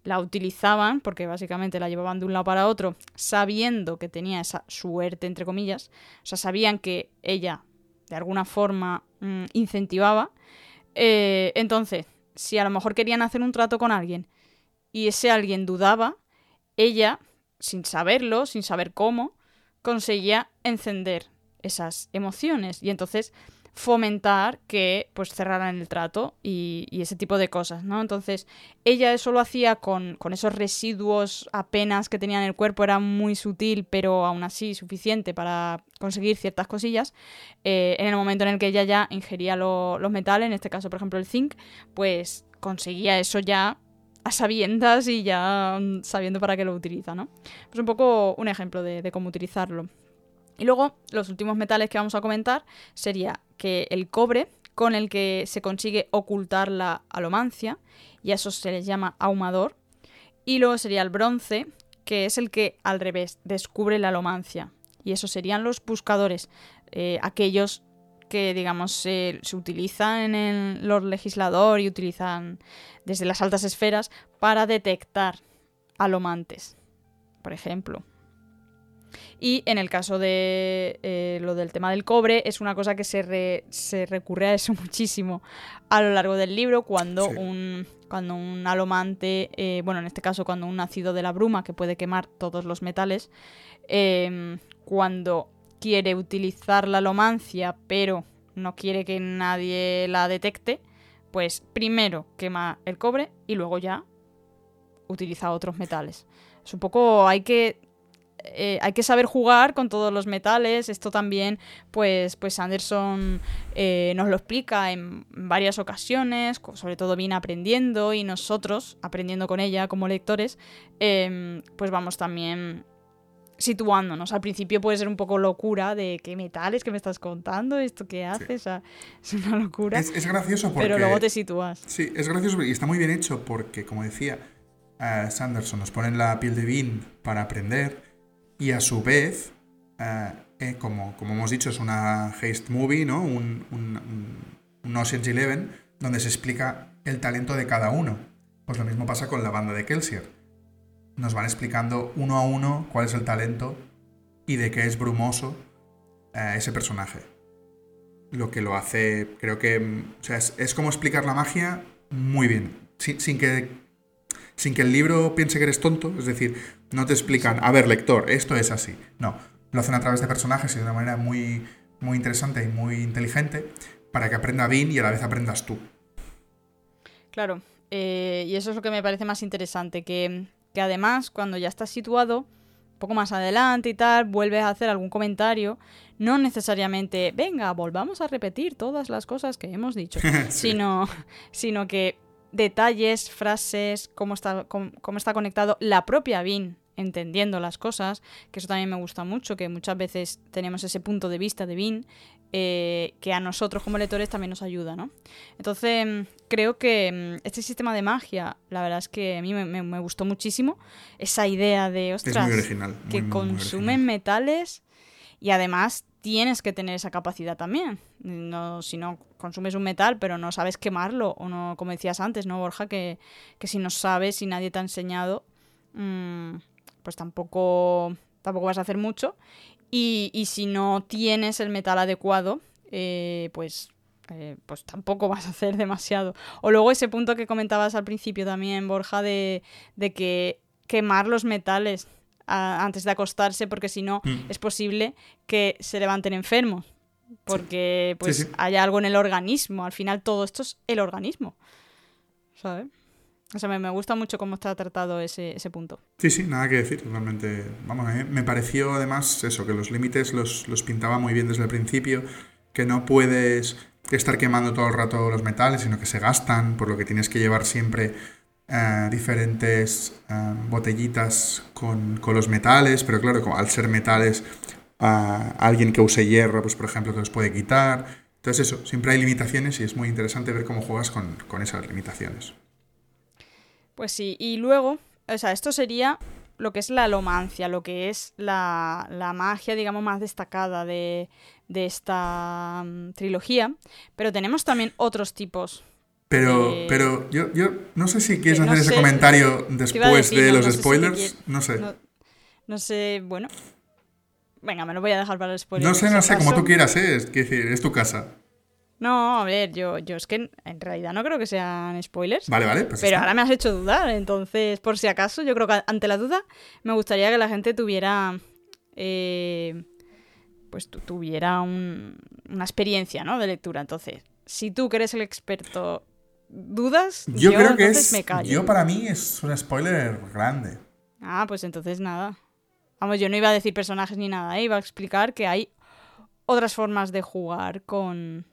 la utilizaban, porque básicamente la llevaban de un lado para otro, sabiendo que tenía esa suerte, entre comillas, o sea, sabían que ella de alguna forma mm, incentivaba. Eh, entonces, si a lo mejor querían hacer un trato con alguien y ese alguien dudaba, ella, sin saberlo, sin saber cómo, conseguía encender esas emociones y entonces fomentar que pues cerraran el trato y, ese tipo de cosas, ¿no? Entonces ella eso lo hacía con, esos residuos apenas que tenía en el cuerpo, era muy sutil pero aún así suficiente para conseguir ciertas cosillas. Eh, en el momento en el que ella ya ingería los metales, en este caso por ejemplo el zinc, pues conseguía eso ya sabiendas y ya mm, sabiendo para qué lo utiliza, ¿no? Pues un poco un ejemplo de, cómo utilizarlo. Y luego, los últimos metales que vamos a comentar sería que el cobre, con el que se consigue ocultar la alomancia, y a eso se les llama ahumador. Y luego sería el bronce, que es el que al revés descubre la alomancia. Y eso serían los buscadores, eh, aquellos que, digamos, se, utilizan en los legisladores y utilizan desde las altas esferas para detectar alomantes, por ejemplo. Y en el caso de eh, lo del tema del cobre, es una cosa que se, se, recurre a eso [laughs] muchísimo a lo largo del libro, cuando, un, cuando un alomante, eh, bueno, en este caso cuando un ácido de la bruma, que puede quemar todos los metales, eh, cuando quiere utilizar la alomancia, pero no quiere que nadie la detecte, pues primero quema el cobre y luego ya utiliza otros metales. Es un poco, hay que eh, hay que saber jugar con todos los metales. Esto también, pues, pues Anderson eh, nos lo explica en varias ocasiones, sobre todo viene aprendiendo y nosotros, aprendiendo con ella como lectores, em, pues vamos también situándonos. Al principio puede ser un poco locura de qué metales que me estás contando, esto que haces, es una locura. Es, gracioso porque... Pero luego te sitúas. Sí, es gracioso y está muy bien hecho porque, como decía uh, Sanderson, nos pone en la piel de Bean para aprender y a su vez, uh, eh, como, como hemos dicho, es una haste movie, ¿no? Un, un, un Ocean's Eleven, donde se explica el talento de cada uno. Pues lo mismo pasa con la banda de Kelsier nos van explicando uno a uno cuál es el talento y de qué es brumoso eh, ese personaje. Lo que lo hace, creo que, mm, o sea, es, como explicar la magia muy bien, sin, que, sin que el libro piense que eres tonto, es decir, no te explican, a ver, lector, esto es así. No, lo hacen a través de personajes y de una manera muy, muy interesante y muy inteligente para que aprenda bien y a la vez aprendas tú. Claro, eh, y eso es lo que me parece más interesante, que que además cuando ya estás situado un poco más adelante y tal, vuelves a hacer algún comentario, no necesariamente, venga, volvamos a repetir todas las cosas que hemos dicho, [laughs] sino, sino que detalles, frases, cómo está, cómo, está conectado la propia BIN entendiendo las cosas, que eso también me gusta mucho, que muchas veces tenemos ese punto de vista de BIN eh, que a nosotros como lectores también nos ayuda, ¿no? Entonces, mm, creo que mm, este sistema de magia, la verdad es que a mí me, gustó muchísimo. Esa idea de, ostras, que consumen metales y además tienes que tener esa capacidad también. No, si no consumes un metal, pero no sabes quemarlo, o no, como decías antes, ¿no, Borja? Que, si no sabes, y nadie te ha enseñado, mm, pues tampoco, tampoco vas a hacer mucho. Y, si no tienes el metal adecuado, eh, pues, eh, pues tampoco vas a hacer demasiado. O luego ese punto que comentabas al principio también, Borja, de, que quemar los metales antes de acostarse, porque si no mm. es posible que se levanten enfermos. Porque pues hay algo en el organismo. Al final todo esto es el organismo. ¿Sabes? O sea, me, gusta mucho cómo está tratado ese, punto. Sí, sí, nada que decir, realmente. Vamos, eh, me pareció además eso, que los límites los, los pintaba muy bien desde el principio, que no puedes estar quemando todo el rato los metales, sino que se gastan, por lo que tienes que llevar siempre eh, diferentes eh, botellitas con, los metales, pero claro, como al ser metales, alguien que use hierro, pues por ejemplo, te los puede quitar. Entonces eso, siempre hay limitaciones y es muy interesante ver cómo juegas con, con esas limitaciones. Pues sí, y luego, o sea, esto sería lo que es la alomancia, lo que es la, la magia, digamos, más destacada de, de esta mm, trilogía, pero tenemos también otros tipos. Pero, pero yo, yo no sé si quieres que no hacer ese sé- comentario después decir, de no- los no sé si te spoilers. no sé. No, sé, bueno. Venga, me lo voy a dejar para el spoiler. No sé, no sé, como tú quieras, ¿eh? Es que decir, es tu casa. No, a ver, yo, yo es que en realidad no creo que sean spoilers. Vale, vale, pues Pero está. ahora me has hecho dudar, entonces, por si acaso, yo creo que ante la duda me gustaría que la gente tuviera, eh, pues tu- tuviera un- una experiencia, ¿no? De lectura. Entonces, si tú que eres el experto dudas, Yo, creo que es. me callo. Yo para mí es un spoiler grande. Ah, pues entonces nada. Vamos, yo no iba a decir personajes ni nada, ¿eh? iba a explicar que hay otras formas de jugar con,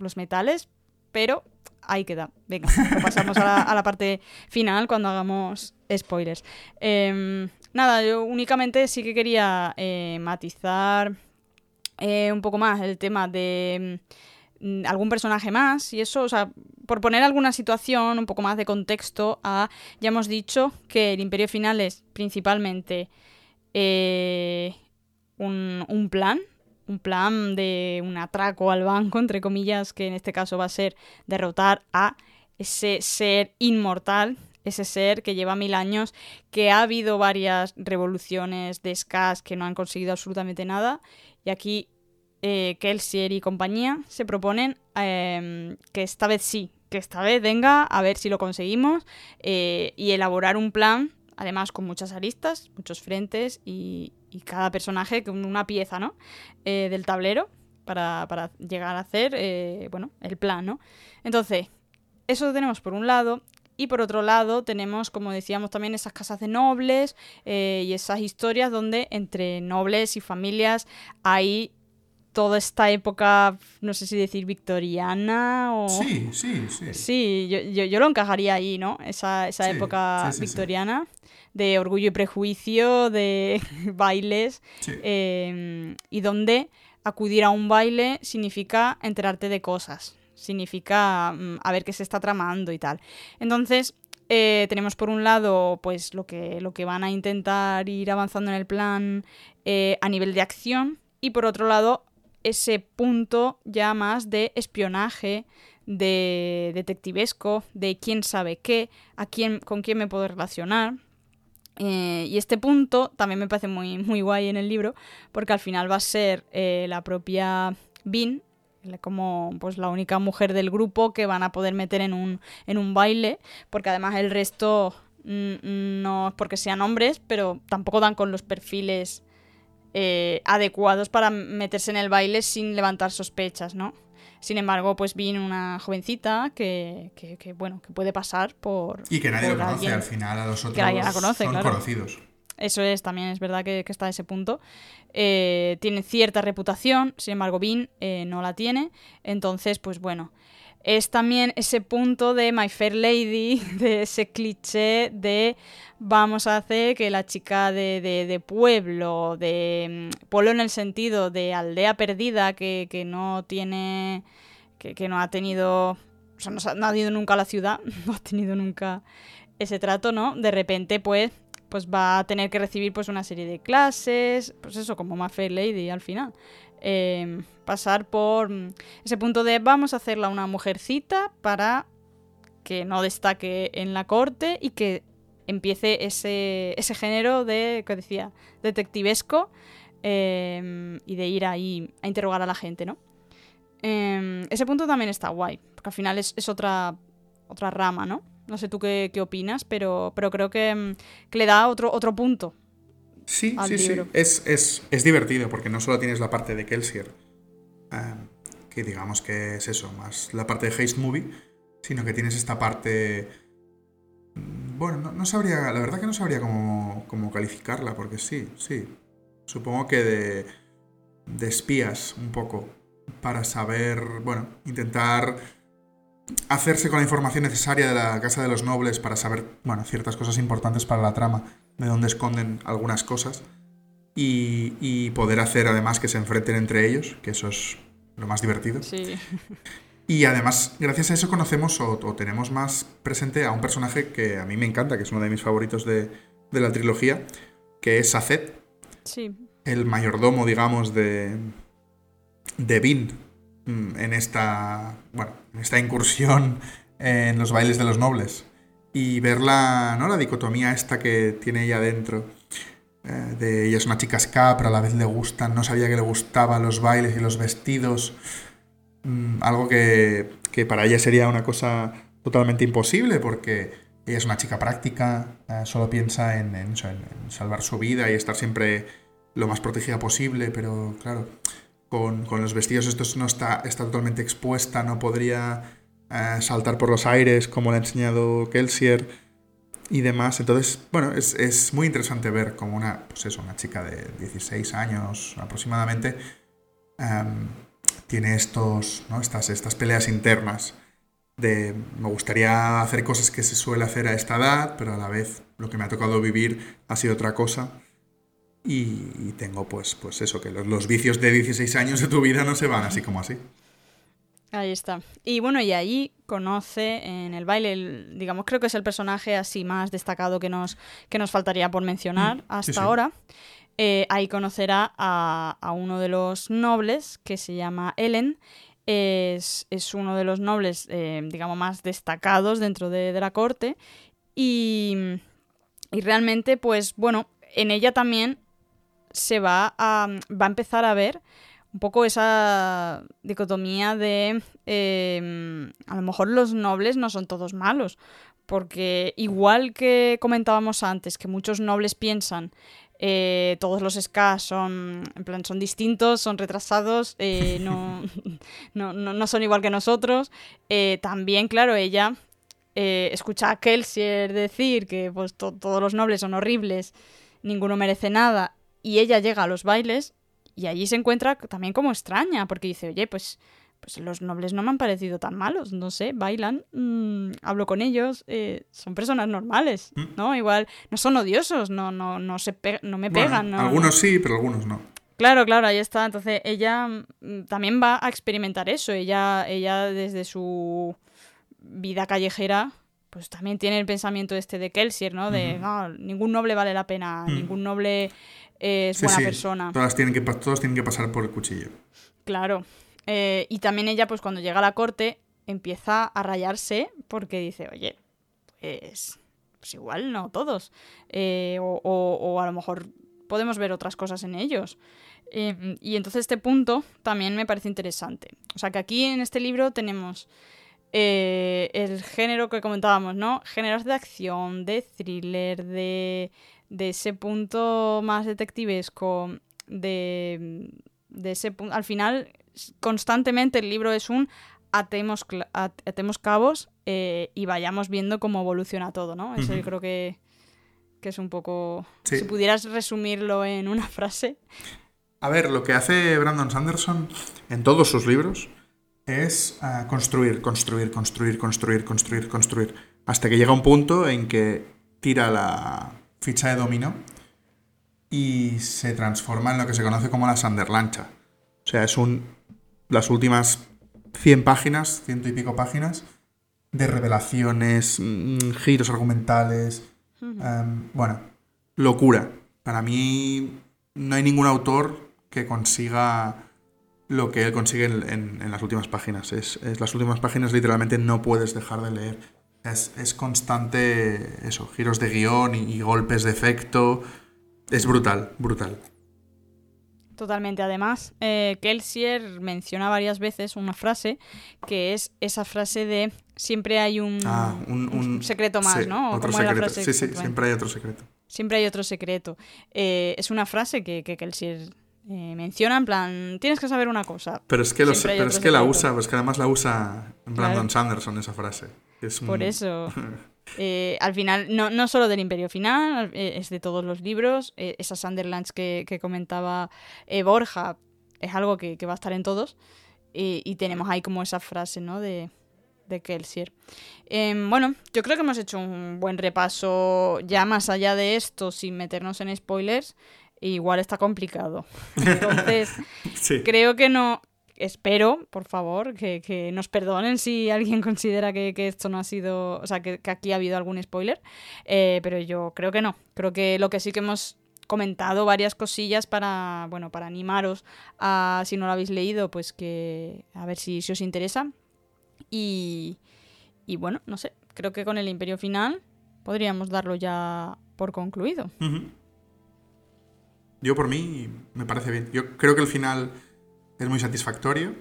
los metales, pero ahí queda. Venga, [laughs] pasamos a la, a la parte final cuando hagamos spoilers. Em, nada, yo únicamente sí que quería eh, matizar eh, un poco más el tema de mm, algún personaje más y eso, o sea, por poner alguna situación, un poco más de contexto a, ya hemos dicho que el Imperio Final es principalmente eh, un, un plan, un plan de un atraco al banco, entre comillas, que en este caso va a ser derrotar a ese ser inmortal, ese ser que lleva mil años, que ha habido varias revoluciones de Skaz que no han conseguido absolutamente nada, y aquí eh, Kelsier y compañía se proponen eh, que esta vez sí, que esta vez venga a ver si lo conseguimos eh, y elaborar un plan, además con muchas aristas, muchos frentes y, y cada personaje con una pieza, ¿no? Eh, del tablero para, para llegar a hacer, eh, bueno, el plan, ¿no? Entonces, eso tenemos por un lado. Y por otro lado tenemos, como decíamos también, esas casas de nobles eh, y esas historias donde entre nobles y familias hay toda esta época, no sé si decir victoriana o... Sí, sí, sí. Sí, yo, yo, yo lo encajaría ahí, ¿no? Esa, esa Sí, época sí, sí, sí. victoriana de orgullo y prejuicio, de [laughs] bailes, sí. eh, y donde acudir a un baile significa enterarte de cosas, significa mm, a ver qué se está tramando y tal. Entonces, eh, tenemos por un lado, pues lo que, lo que van a intentar ir avanzando en el plan eh, a nivel de acción, y por otro lado, ese punto ya más de espionaje, de detectivesco, de quién sabe qué, a quién, con quién me puedo relacionar. Eh, y este punto también me parece muy, muy guay en el libro, porque al final va a ser eh, la propia Bean, como pues la única mujer del grupo que van a poder meter en un, en un baile, porque además el resto mm, no es porque sean hombres, pero tampoco dan con los perfiles eh, adecuados para meterse en el baile sin levantar sospechas, ¿no? Sin embargo, pues viene una jovencita que, que- que, bueno, que puede pasar por... Y que nadie lo conoce, alguien- al final a los otros nadie la conoce, son claro. conocidos. Eso es, también es verdad que, que está a ese punto. Eh, tiene cierta reputación, sin embargo, Bean eh, no la tiene. Entonces, pues bueno. Es también ese punto de My Fair Lady, [laughs] de ese cliché de vamos a hacer que la chica de, de- pueblo, de mm, pueblo en el sentido de aldea perdida que, que no tiene, que, que no ha tenido, o sea, no ha ido nunca a la ciudad, [laughs] no ha tenido nunca ese trato, ¿no? De repente, pues, pues va a tener que recibir pues una serie de clases, pues eso, como más Fair Lady al final. Eh, pasar por mm, ese punto de vamos a hacerla una mujercita para que no destaque en la corte y que empiece ese, ese género de, que decía, detectivesco eh, y de ir ahí a interrogar a la gente, ¿no? Eh, ese punto también está guay, porque al final es, es otra, otra rama, ¿no? No sé tú qué, qué opinas, pero, pero creo que, mm, que le da otro, otro punto. Sí, sí, sí. Es, es, es divertido porque no solo tienes la parte de Kelsier, que digamos que es eso, más la parte de Haste Movie, sino que tienes esta parte... mm, Bueno, no, no sabría, la verdad que no sabría cómo, cómo calificarla, porque sí, sí. Supongo que de, de espías un poco, para saber, bueno, intentar hacerse con la información necesaria de la Casa de los Nobles para saber, bueno, ciertas cosas importantes para la trama, de dónde esconden algunas cosas, y, y poder hacer además que se enfrenten entre ellos, que eso es lo más divertido. Sí. [laughs] Y además, gracias a eso conocemos o, o tenemos más presente a un personaje que a mí me encanta, que es uno de mis favoritos de, de la trilogía, que es Saced, Sí. el mayordomo, digamos, de, de Vin mm, en esta, bueno, en esta incursión en los bailes de los nobles. Y ver la, ¿no? la dicotomía esta que tiene ella dentro. eh, de ella es una chica ska, a la vez le gustan, no sabía que le gustaban los bailes y los vestidos. Mm, algo que, que para ella sería una cosa totalmente imposible porque ella es una chica práctica, eh, solo piensa en- en salvar su vida y estar siempre lo más protegida posible, pero claro, con, con los vestidos estos no está, está totalmente expuesta, no podría eh, saltar por los aires como le ha enseñado Kelsier y demás. Entonces, bueno, es, es muy interesante ver como una, pues eso, una chica de 16 años aproximadamente em, tiene estos, ¿no? estas, estas peleas internas de me gustaría hacer cosas que se suele hacer a esta edad, pero a la vez lo que me ha tocado vivir ha sido otra cosa. Y, y tengo pues, pues eso, que los, los vicios de 16 años de tu vida no se van así como así. Ahí está. Y bueno, y ahí conoce en el baile, el- digamos, creo que es el personaje así más destacado que nos, que nos faltaría por mencionar Mm, hasta sí, sí. ahora. Eh, ahí conocerá a, a uno de los nobles que se llama Ellen. Es, es uno de los nobles, eh, digamos, más destacados dentro de, de la corte. Y, y realmente, pues bueno, en ella también se va a, va a empezar a ver un poco esa dicotomía de eh, a lo mejor los nobles no son todos malos, porque igual que comentábamos antes, que muchos nobles piensan eh, todos los ska son en plan son distintos, son retrasados, eh, [laughs] no, no, no, no son igual que nosotros. eh, también, claro, ella eh, escucha a Kelsier decir que pues, to- todos los nobles son horribles, ninguno merece nada, y ella llega a los bailes y allí se encuentra también como extraña, porque dice, oye, pues, pues los nobles no me han parecido tan malos, no sé, bailan, mm, hablo con ellos, eh, son personas normales, Mm. ¿no? Igual no son odiosos, no, no, no, se pe- no me Bueno, pegan. no- algunos sí, pero algunos no. Claro, claro, ahí está. Entonces ella mm, también va a experimentar eso. Ella, ella desde su vida callejera, pues también tiene el pensamiento este de Kelsier, ¿no? De no, ningún noble vale la pena, ningún noble es Sí, buena sí, persona. Todas tienen que, todos tienen que pasar por el cuchillo. Claro. Eh, y también ella, pues cuando llega a la corte, empieza a rayarse porque dice, oye, pues, pues igual no todos. Eh, o, o- o a lo mejor podemos ver otras cosas en ellos. Eh, y entonces este punto también me parece interesante. O sea que aquí en este libro tenemos el género que comentábamos, ¿no? Géneros de acción, de thriller, de, de ese punto más detectivesco, de, de ese punto... Al final, constantemente el libro es un atemos, atemos cabos eh, y vayamos viendo cómo evoluciona todo, ¿no? Eso yo creo que, que es un poco... Sí. Si pudieras resumirlo en una [laughs] frase. A ver, lo que hace Brandon Sanderson en todos sus libros es ah, construir, construir, construir, construir, construir, construir. Hasta que llega un punto en que tira la ficha de dominó y se transforma en lo que se conoce como la Sanderlancha. O sea, es un. las últimas 100 páginas, ciento y pico páginas, de revelaciones, mm, giros argumentales. em, bueno, locura. Para mí no hay ningún autor que consiga lo que él consigue en, en- en las últimas páginas. Es, es- las últimas páginas literalmente no puedes dejar de leer. Es, es constante eso, giros de guion y, y golpes de efecto. Es brutal, brutal. Totalmente. Además, eh, Kelsier menciona varias veces una frase que es esa frase de siempre hay un, Ah, un, un un- secreto más, sí, ¿no? ¿O Otro secreto. frase Sí, sí, siempre hay otro secreto. Siempre hay otro secreto. Eh, es una frase que, que Kelsier eh, menciona en plan, tienes que saber una cosa. Pero es que, lo Siempre sé- hay pero es que la usa, pues que además la usa Brandon Claro. Sanderson esa frase. Es Por eso, [laughs] eh, al final, no, no solo del Imperio Final, eh, es de todos los libros. eh, esas Sunderlands que, que comentaba eh, Borja es algo que, que va a estar en todos. Y, tenemos ahí como esa frase, ¿no? De, de Kelsier. Em, bueno, yo creo que hemos hecho un buen repaso ya más allá de esto, sin meternos en spoilers. Igual está complicado. [laughs] Entonces, Sí. creo que no espero, por favor, que, nos perdonen si alguien [laughs] considera que, esto no ha sido, o sea, que, aquí ha habido algún spoiler, eh, pero yo creo que no. Creo que lo que sí que hemos comentado varias cosillas para, bueno, para animaros a, si no lo habéis leído, pues que a ver si, os interesa. Y, y bueno, no sé, creo que con el Imperio Final podríamos darlo ya por concluido. Yo por mí me parece bien. Yo creo que el final es muy satisfactorio.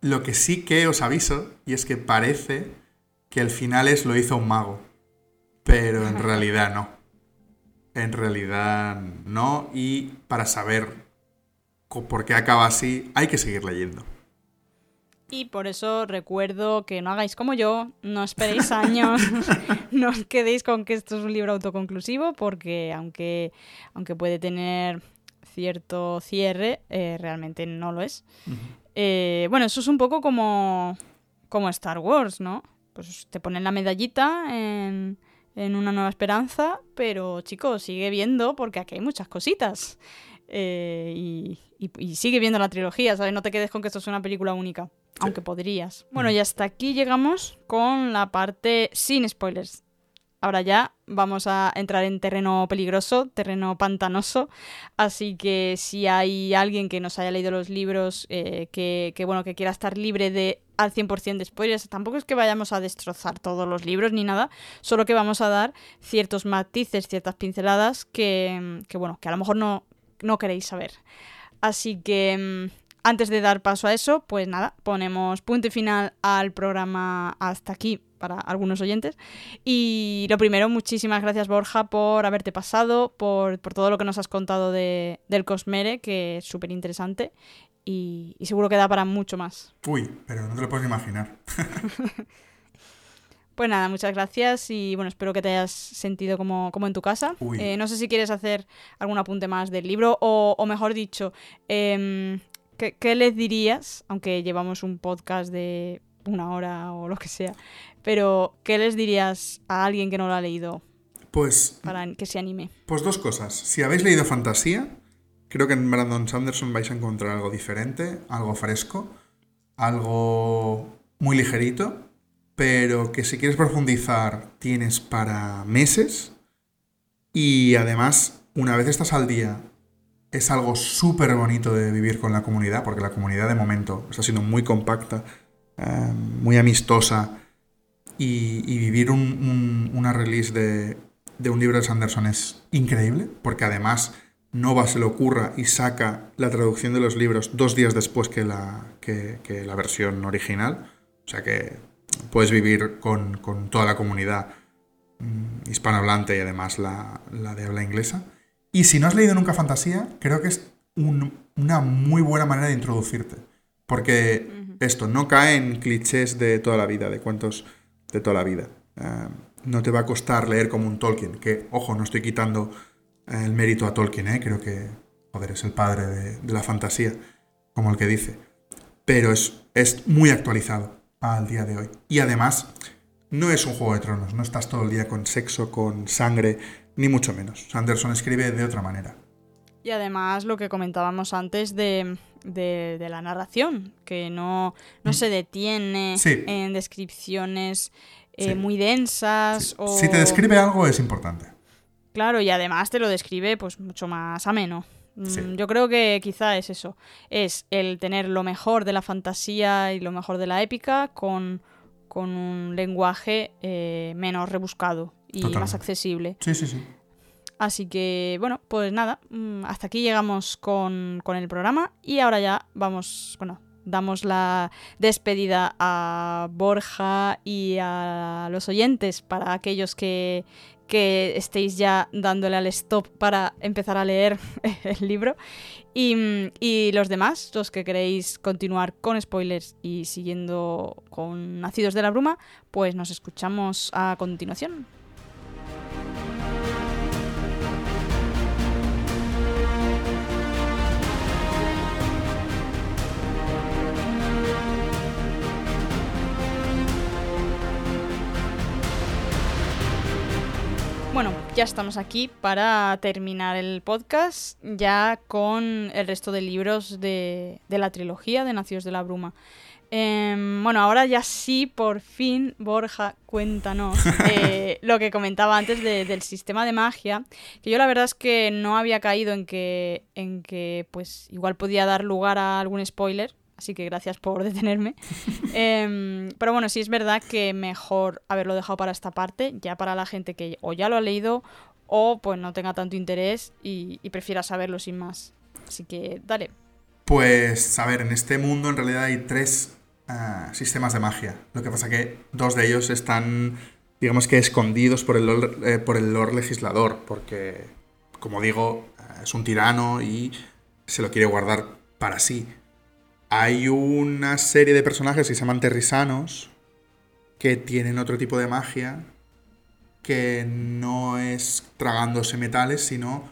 lo que sí que os aviso, y es que parece que el final es lo hizo un mago. Pero en realidad no. En realidad no. Y para saber por qué acaba así, hay que seguir leyendo. Y por eso recuerdo que no hagáis como yo, no esperéis [laughs] años, [laughs] no os quedéis con que esto es un libro autoconclusivo, porque aunque, aunque puede tener cierto cierre, eh, realmente no lo es. Eh, bueno, eso es un poco como, como Star Wars, ¿no? Pues te ponen la medallita en, en Una Nueva Esperanza, pero chicos, sigue viendo porque aquí hay muchas cositas. Eh, y, y, sigue viendo la trilogía, ¿sabes? No te quedes con que esto es una película única. Aunque podrías. Bueno, y hasta aquí llegamos con la parte sin spoilers. Ahora ya vamos a entrar en terreno peligroso, terreno pantanoso. Así que si hay alguien que nos haya leído los libros, eh, que, bueno, que quiera estar libre de al 100% de spoilers, tampoco es que vayamos a destrozar todos los libros ni nada, solo que vamos a dar ciertos matices, ciertas pinceladas que, bueno, que a lo mejor no, no queréis saber. Así que mm, antes de dar paso a eso, pues nada, ponemos punto y final al programa hasta aquí para algunos oyentes. Y lo primero, muchísimas gracias Borja por haberte pasado, por, todo lo que nos has contado de, del Cosmere, que es súper interesante y, seguro que da para mucho más. Uy, pero no te lo puedes imaginar. [laughs] Pues nada, muchas gracias y bueno, espero que te hayas sentido como, como en tu casa. Eh, no sé si quieres hacer algún apunte más del libro o, o mejor dicho, eh, ¿Qué, les dirías, aunque llevamos un podcast de una hora o lo que sea, pero ¿qué les dirías a alguien que no lo ha leído? Pues. Para que se anime. Pues dos cosas. Si habéis leído fantasía, creo que en Brandon Sanderson vais a encontrar algo diferente, algo fresco, algo muy ligerito, pero que si quieres profundizar tienes para meses. Y además, una vez estás al día es algo súper bonito de vivir con la comunidad, porque la comunidad de momento está siendo muy compacta, eh, muy amistosa, y, vivir una release de, un libro de Sanderson es increíble, porque además Nova se le ocurra y saca la traducción de los libros dos días después que la, versión original, o sea que puedes vivir con, toda la comunidad mm, hispanohablante y además la de habla inglesa. Y si no has leído nunca fantasía, creo que es una muy buena manera de introducirte. Porque esto no cae en clichés de toda la vida, de cuentos de toda la vida. Eh, no te va a costar leer como un Tolkien, que, ojo, no estoy quitando eh, el mérito a Tolkien, ¿eh? creo que, joder, es el padre de, la fantasía, como el que dice. Pero es, es muy actualizado al día de hoy. Y además, no es un juego de tronos, no estás todo el día con sexo, con sangre, ni mucho menos. Sanderson escribe de otra manera. Y además lo que comentábamos antes de, la narración, que no, no se detiene en descripciones eh, muy densas. O... Si te describe algo es importante. Claro, y además te lo describe pues mucho más ameno. Mm, yo creo que quizá es eso. Es el tener lo mejor de la fantasía y lo mejor de la épica con, un lenguaje eh, menos rebuscado y más accesible. Sí, sí, sí. Así que, bueno, pues nada, mm, hasta aquí llegamos con, el programa y ahora ya vamos, bueno, damos la despedida a Borja y a los oyentes para aquellos que, que estéis ya dándole al stop para empezar a leer [laughs] el libro. Y, y, los demás, los que queréis continuar con spoilers y siguiendo con Nacidos de la Bruma, pues nos escuchamos a continuación. Bueno, ya estamos aquí para terminar el podcast ya con el resto de libros de, de la trilogía de Nacidos de la Bruma. Em, bueno, ahora ya sí, por fin, Borja, cuéntanos [laughs] eh, lo que comentaba antes del sistema de magia, que yo la verdad es que no había caído en que, en que pues igual podía dar lugar a algún spoiler, así que gracias por detenerme. [laughs] Em, pero bueno, sí es verdad que mejor haberlo dejado para esta parte, ya para la gente que o ya lo ha leído o pues no tenga tanto interés y, y prefiera saberlo sin más. Así que dale. Pues, a ver, en este mundo en realidad hay tres sistemas de magia. Lo que pasa que dos de ellos están, digamos que escondidos por el, Lord, eh, por el Lord Legislador, porque, como digo, eh, es un tirano y se lo quiere guardar para sí. Hay una serie de personajes que se llaman terrisanos que tienen otro tipo de magia que no es tragándose metales, sino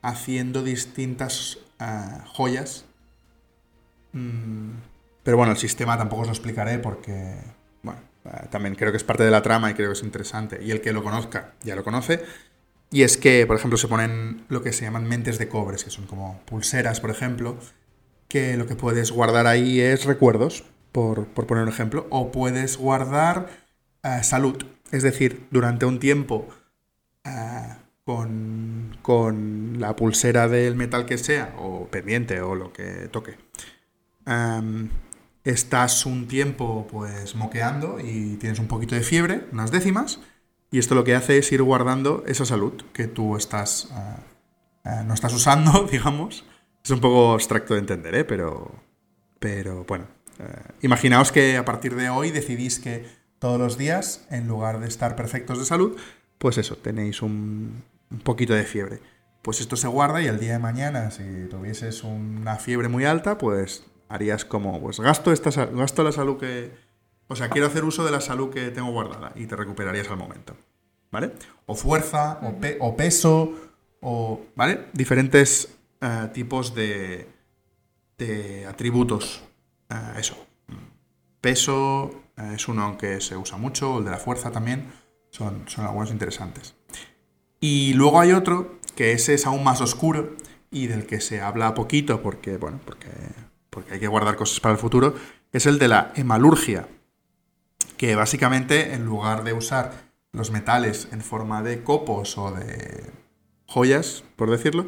haciendo distintas eh, joyas mm, pero bueno, el sistema tampoco os lo explicaré porque, bueno, eh, también creo que es parte de la trama y creo que es interesante. Y el que lo conozca ya lo conoce. Y es que, por ejemplo, se ponen lo que se llaman mentes de cobres, que son como pulseras, por ejemplo, que lo que puedes guardar ahí es recuerdos, por, poner un ejemplo, o puedes guardar eh, salud. Es decir, durante un tiempo eh, con, con, la pulsera del metal que sea, o pendiente, o lo que toque, estás un tiempo pues moqueando y tienes un poquito de fiebre, unas décimas, y esto lo que hace es ir guardando esa salud que tú estás eh, no estás usando, [laughs] digamos. Es un poco abstracto de entender, ¿eh? pero, pero bueno. Eh, imaginaos que a partir de hoy decidís que todos los días, en lugar de estar perfectos de salud, pues eso, tenéis un, poquito de fiebre. Pues esto se guarda y el día de mañana, si tuvieses una fiebre muy alta, pues harías como, pues gasto, esta, gasto la salud que... O sea, quiero hacer uso de la salud que tengo guardada y te recuperarías al momento. ¿Vale? O fuerza, o, peso, o... ¿Vale? Diferentes eh, tipos de, de atributos. Eh, eso. Peso eh, es uno que se usa mucho, el de la fuerza también. Son, son algunos interesantes. Y luego hay otro, que ese es aún más oscuro y del que se habla poquito porque, bueno, porque porque hay que guardar cosas para el futuro, es el de la hemalurgia, que básicamente en lugar de usar los metales en forma de copos o de joyas, por decirlo,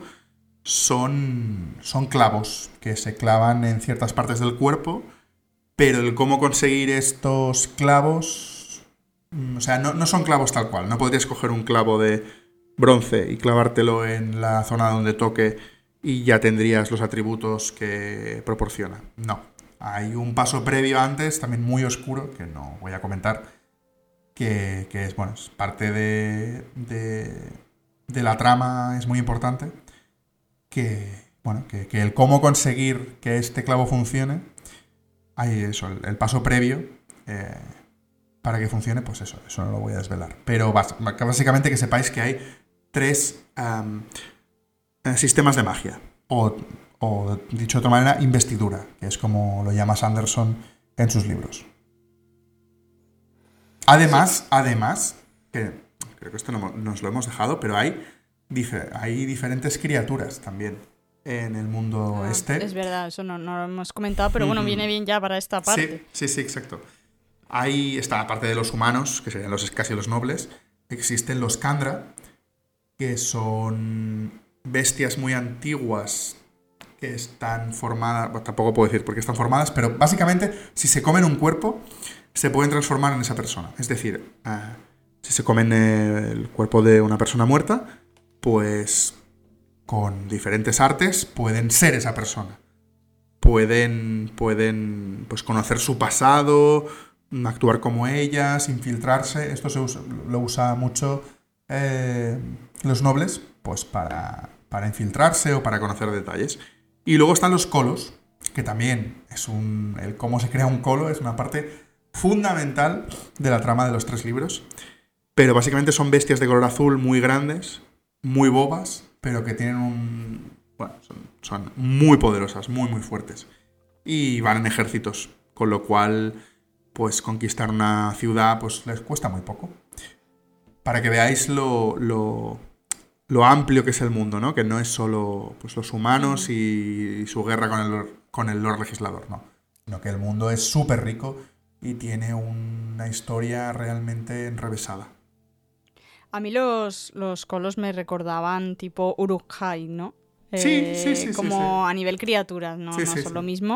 son, son clavos que se clavan en ciertas partes del cuerpo, pero el cómo conseguir estos clavos, mm, o sea, no, no son clavos tal cual, no podrías coger un clavo de bronce y clavártelo en la zona donde toque y ya tendrías los atributos que proporciona. No, hay un paso previo antes, también muy oscuro, que no voy a comentar, que, es, bueno, es parte de, de, la trama, es muy importante, que, bueno, que, el cómo conseguir que este clavo funcione, hay eso, el, paso previo, eh, para que funcione, pues eso, eso no lo voy a desvelar. Pero básicamente que sepáis que hay tres eh, sistemas de magia. O, dicho de otra manera, investidura, que es como lo llama Sanderson en sus libros. Además, además, que creo que esto no, nos lo hemos dejado, pero hay, hay diferentes criaturas también en el mundo ah, este. Es verdad, eso no, lo hemos comentado, pero bueno, viene bien ya para esta parte. Sí, sí, sí, exacto. Ahí está, aparte de los humanos, que serían los casi los nobles, existen los Kandra, que son bestias muy antiguas que están formadas, tampoco puedo decir por qué están formadas, pero básicamente si se comen un cuerpo, se pueden transformar en esa persona. Es decir, ah, si se comen el cuerpo de una persona muerta, pues con diferentes artes pueden ser esa persona. Pueden, pueden pues, conocer su pasado, actuar como ellas, infiltrarse. Esto se lo usa mucho eh, los nobles, pues para para infiltrarse o para conocer detalles. Y luego están los colos, que también es un. El cómo se crea un colo es una parte fundamental de la trama de los tres libros. Pero básicamente son bestias de color azul muy grandes, muy bobas, pero que tienen un. Bueno, son, son muy poderosas, muy, muy fuertes. Y van en ejércitos, con lo cual, pues conquistar una ciudad, pues les cuesta muy poco. para que veáis lo, lo, lo amplio que es el mundo, ¿no? Que no es solo pues, los humanos y, su guerra con el, con el Lord Legislador, no. Sino que el mundo es súper rico y tiene una historia realmente enrevesada. A mí los, los colos me recordaban tipo Uruk-hai, ¿no? Sí, sí, sí, Como a nivel criaturas, ¿no? no son lo mismo,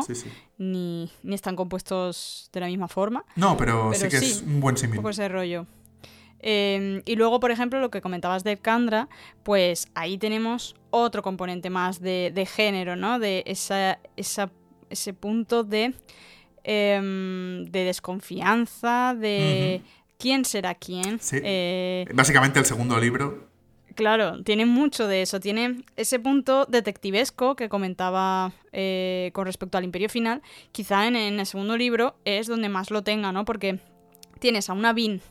ni, ni están compuestos de la misma forma. No, pero, sí que es un buen Un símil. poco ese rollo. Eh, y luego, por ejemplo, lo que comentabas de Kandra, pues ahí tenemos otro componente más de, de género, ¿no? De esa, esa- ese punto de, em, de desconfianza, de quién será quién. Sí. Eh, Básicamente el segundo libro. Claro, tiene mucho de eso. Tiene ese punto detectivesco que comentaba eh, con respecto al Imperio Final. Quizá en, en el segundo libro es donde más lo tenga, ¿no? Porque tienes a una Vin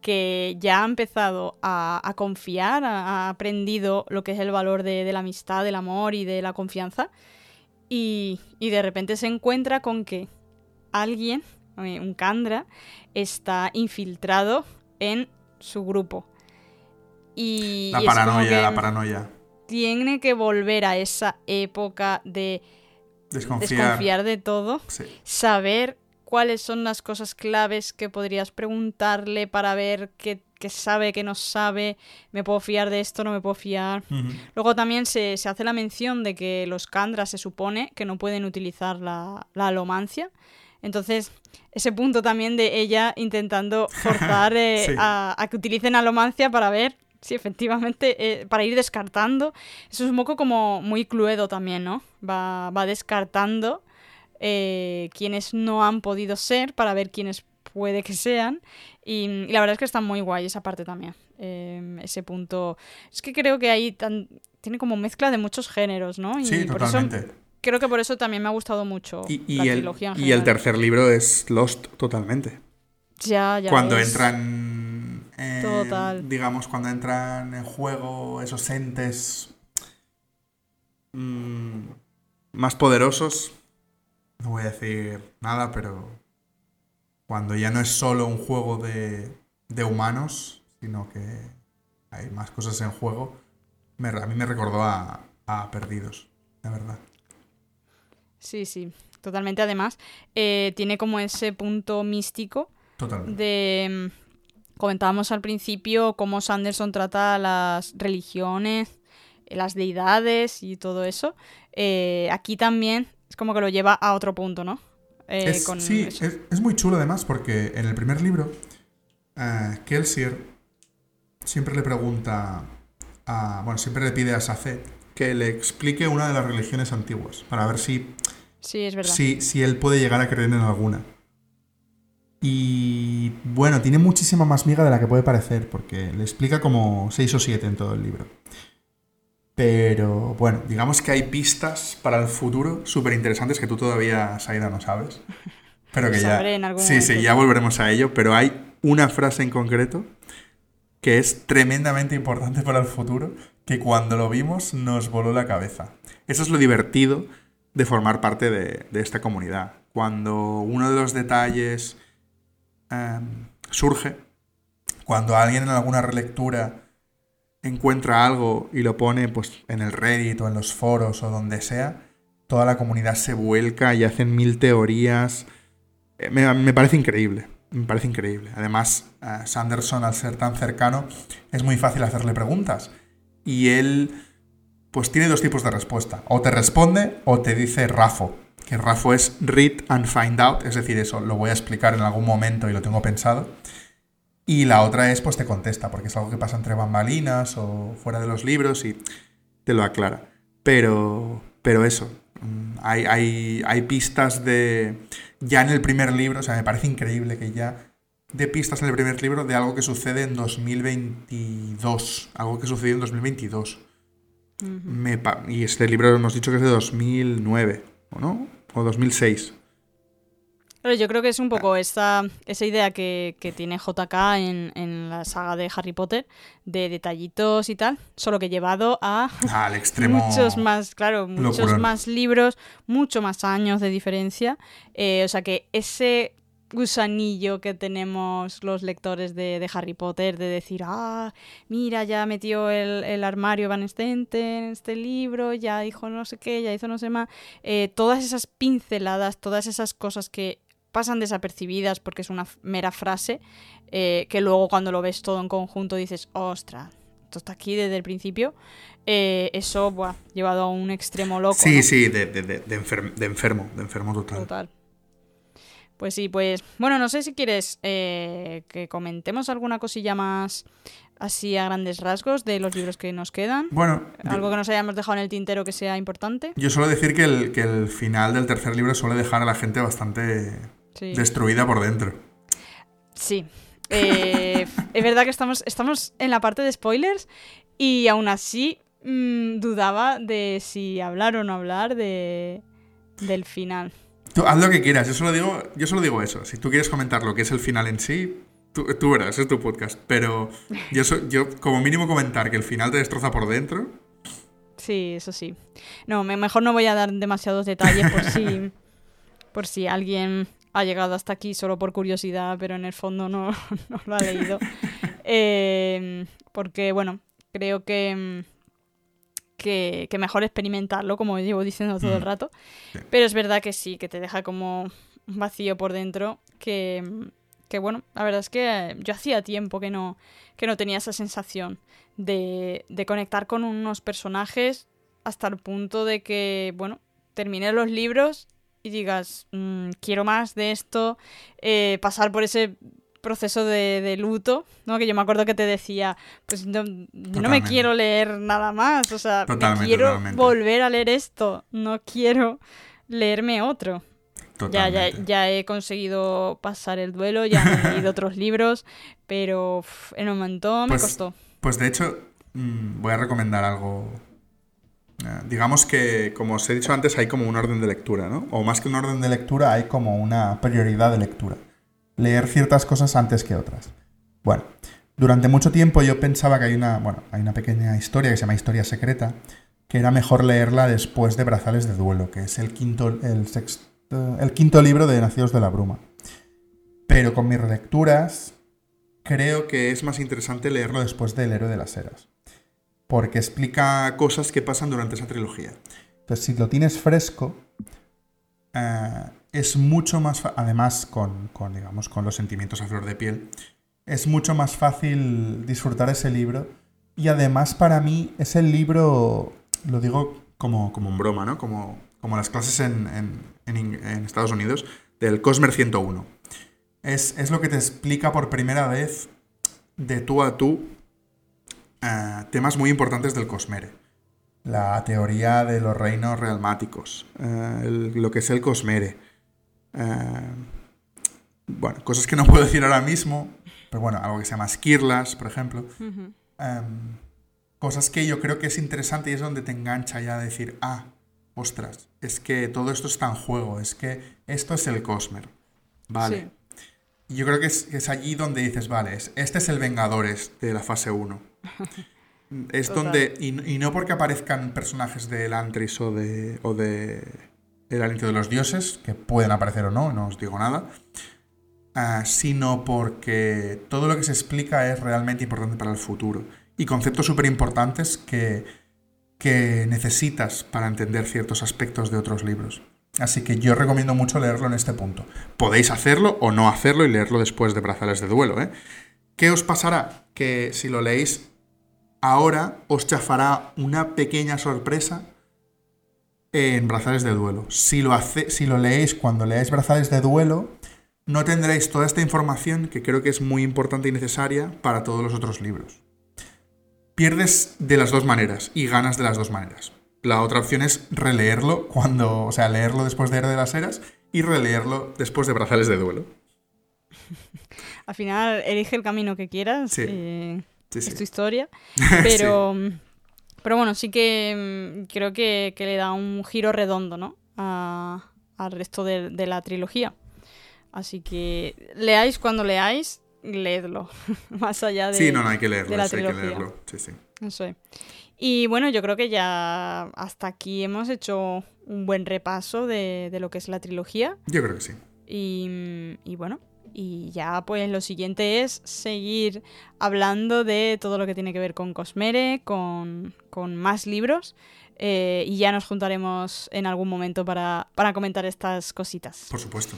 que ya ha empezado a, a confiar, ha, ha aprendido lo que es el valor de, de la amistad, del amor y de la confianza. Y, y de repente se encuentra con que alguien, un Kandra, está infiltrado en su grupo. Y, La y paranoia, la paranoia. tiene que volver a esa época de Desconfiar. desconfiar de todo, Sí. saber cuáles son las cosas claves que podrías preguntarle para ver qué, qué sabe, qué no sabe, me puedo fiar de esto, no me puedo fiar. Luego también se, se hace la mención de que los Kandras se supone que no pueden utilizar la, la alomancia. Entonces, ese punto también de ella intentando [laughs] forzar eh, Sí. a, a que utilicen alomancia para ver si efectivamente, eh, para ir descartando. Eso es un poco como muy cluedo también, ¿no? Va, va descartando eh, quienes no han podido ser para ver quiénes puede que sean. Y, y la verdad es que está muy guay esa parte también. Eh, ese punto. Es que creo que ahí tan- tiene como mezcla de muchos géneros, ¿no? Y Sí, por eso totalmente. Creo que por eso también me ha gustado mucho Y, y la el, trilogía en y el tercer libro es Lost totalmente. Ya, ya cuando ves. entran. en- Total. Digamos, cuando entran en juego esos entes. mm, más poderosos. No voy a decir nada, pero. Cuando ya no es solo un juego de, de humanos, sino que hay más cosas en juego. me- a mí me recordó a, a Perdidos, la verdad. Sí, sí, totalmente. Además, eh, tiene como ese punto místico Totalmente. de... mm, Comentábamos al principio cómo Sanderson trata las religiones, eh, las deidades y todo eso. Eh, aquí también es como que lo lleva a otro punto, ¿no? Eh, Es- con sí, es, es muy chulo además porque en el primer libro, Kelsier siempre le pregunta a. Bueno, siempre le pide a Saced que le explique una de las religiones antiguas para ver si, Sí, es verdad. si, si él puede llegar a creer en alguna. Y bueno, tiene muchísima más miga de la que puede parecer porque le explica como 6 o 7 en todo el libro. Pero bueno, digamos que hay pistas para el futuro súper interesantes que tú todavía, Saida, no sabes. [laughs] Pero que ya. Sabré en algún sí, sí, ya volveremos a ello. Pero hay una frase en concreto que es tremendamente importante para el futuro, que cuando lo vimos nos voló la cabeza. Eso es lo divertido de formar parte de, esta comunidad. Cuando uno de los detalles em, surge, cuando alguien en alguna relectura encuentra algo y lo pone pues, en el Reddit o en los foros o donde sea, toda la comunidad se vuelca y hacen mil teorías. Eh, Me, parece increíble, me parece increíble. Además, Sanderson, al ser tan cercano, es muy fácil hacerle preguntas. Y él, pues tiene dos tipos de respuesta. O te responde o te dice Rafo. Que Rafo es read and find out, es decir, eso lo voy a explicar en algún momento y lo tengo pensado. Y la otra es, pues te contesta, porque es algo que pasa entre bambalinas o fuera de los libros y te lo aclara. Pero, pero eso, mm, hay, hay, hay pistas de... Ya en el primer libro, o sea, me parece increíble que ya de pistas en el primer libro de algo que sucede en 2022, algo que sucedió en 2022. Ujú. Me pa- y este libro hemos dicho que es de 2009, ¿o no? O 2006. Claro, yo creo que es un poco esa, esa idea que, que tiene JK en, en la saga de Harry Potter, de detallitos y tal, solo que llevado a Al extremo... muchos más, claro, muchos más libros, mucho más años de diferencia. Eh, o sea que ese gusanillo que tenemos los lectores de, de, Harry Potter de decir, ah, mira, ya metió el, el armario Van Stenten en este libro, ya dijo no sé qué, ya hizo no sé más. Eh, todas esas pinceladas, todas esas cosas que pasan desapercibidas porque es una mera frase, eh, que luego cuando lo ves todo en conjunto dices, ostras, esto está aquí desde el principio. Eh, eso, buah, llevado a un extremo loco. Sí, ¿no? sí, de, de, de, de enfermo, de enfermo, de enfermo total. Total. Pues sí, pues bueno, no sé si quieres eh, que comentemos alguna cosilla más así a grandes rasgos de los libros que nos quedan. Bueno, Algo yo, que nos hayamos dejado en el tintero que sea importante. yo suelo decir que el, que el final del tercer libro suele dejar a la gente bastante Sí. destruida por dentro. Sí. Eh, [laughs] es verdad que estamos, estamos en la parte de spoilers y aún así mm, dudaba de si hablar o no hablar de, del final. Tú haz lo que quieras, yo solo digo, yo solo digo eso. Si tú quieres comentar lo que es el final en sí, tú, tú verás, es tu podcast. Pero yo, so- yo como mínimo comentar que el final te destroza por dentro. Sí, eso sí. No, me- mejor no voy a dar demasiados detalles por si, [laughs] por si alguien ha llegado hasta aquí solo por curiosidad, pero en el fondo no, [laughs] no lo ha leído. [laughs] Eh, porque, bueno, creo que, mm, que, que mejor experimentarlo, como llevo diciendo todo el Mm, rato. Pero es verdad que sí, que te deja como un vacío por dentro que, que bueno, la verdad es que yo hacía tiempo que no, que no tenía esa sensación de, de conectar con unos personajes hasta el punto de que, bueno, terminé los libros y digas, "Mm, quiero más de esto, eh, pasar por ese proceso de, de luto, ¿no? Que yo me acuerdo que te decía, pues no, yo no me quiero leer nada más, o sea, me quiero totalmente. volver a leer esto, no quiero leerme otro. Ya, ya, ya he conseguido pasar el duelo, ya he leído otros [laughs] libros, pero uf, en un momento me Pues- costó. Pues de hecho, mm, voy a recomendar algo. Eh, digamos que, como os he dicho antes, hay como un orden de lectura, ¿no? O más que un orden de lectura, hay como una prioridad de lectura. Leer ciertas cosas antes que otras. Bueno, durante mucho tiempo yo pensaba que hay una, bueno, hay una pequeña historia que se llama Historia Secreta, que era mejor leerla después de Brazales de Duelo, que es el quinto, el sexto, el quinto libro de Nacidos de la Bruma. Pero con mis relecturas, creo que es más interesante leerlo después del Héroe de las Eras. Porque explica cosas que pasan durante esa trilogía. Entonces, si lo tienes fresco, eh, es mucho más... Además, con, con, digamos, con los sentimientos a flor de piel, es mucho más fácil disfrutar ese libro. Y además, para mí, es el libro, lo digo como, como en broma, ¿no? Como, como las clases en, en- Estados Unidos, del Cosmer 101. Es, es lo que te explica por primera vez de tú a tú eh, temas muy importantes del Cosmere. La teoría de los reinos realmáticos, eh, lo que es el Cosmere. Eh, bueno, cosas que no puedo decir ahora mismo, pero bueno, algo que se llama Skirlas, por ejemplo. Em, cosas que yo creo que es interesante y es donde te engancha ya a decir, ah, ostras, es que todo esto está en juego, es que esto es el Cosmer. Vale. Y Yo creo que es, es allí donde dices, vale, es- este es el Vengadores de la fase 1. es [laughs] Total. donde, y, y no porque aparezcan personajes de Elantris o de, o de El Aliento de los Dioses, que pueden aparecer o no, no os digo nada, ah, sino porque todo lo que se explica es realmente importante para el futuro. Y conceptos súper importantes que, que necesitas para entender ciertos aspectos de otros libros. Así que yo recomiendo mucho leerlo en este punto. Podéis hacerlo o no hacerlo y leerlo después de Brazales de Duelo. ¿eh? ¿Qué os pasará? Que si lo leéis ahora, os chafará una pequeña sorpresa en Brazales de Duelo. Si lo, hace, si lo leéis cuando leáis Brazales de Duelo, no tendréis toda esta información que creo que es muy importante y necesaria para todos los otros libros. Pierdes de las dos maneras y ganas de las dos maneras. La otra opción es releerlo cuando, o sea, leerlo después de Héroe de las Eras y releerlo después de Brazales de Duelo. [laughs] Al final, elige el camino que quieras. Sí. eh, Sí, sí. Es tu historia. [laughs] Pero, pero bueno, sí que mm, creo que, que le da un giro redondo, ¿no? A- al resto de, de la trilogía. Así que leáis cuando leáis, leedlo. [laughs] Más allá de. Sí, no, no, hay que leerlo, de la eso hay que trilogía. leerlo. Sí, sí. Eso es. Y bueno, yo creo que ya hasta aquí hemos hecho un buen repaso de, de lo que es la trilogía. Yo creo que sí. Y, y bueno, y ya pues lo siguiente es seguir hablando de todo lo que tiene que ver con Cosmere, con, con más libros. eh, y ya nos juntaremos en algún momento para, para comentar estas cositas. Por supuesto.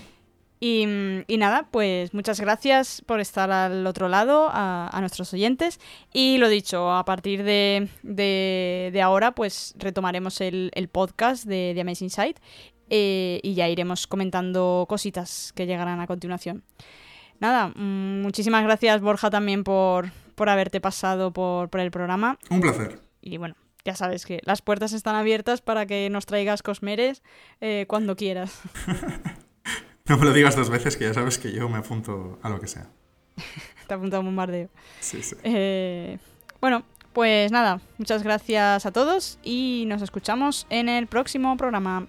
Y, y nada, pues muchas gracias por estar al otro lado, a, a nuestros oyentes. Y lo dicho, a partir de, de, de ahora, pues retomaremos el, el podcast de The Amazing Side eh, y ya iremos comentando cositas que llegarán a continuación. Nada, mm, muchísimas gracias Borja también por, por haberte pasado por, por el programa. Un placer. Y bueno, ya sabes que las puertas están abiertas para que nos traigas cosmeres eh, cuando quieras. [laughs] No me lo digas dos veces, que ya sabes que yo me apunto a lo que sea. [laughs] Te apunta un bombardeo. Sí, sí. Eh, bueno, pues nada, muchas gracias a todos y nos escuchamos en el próximo programa.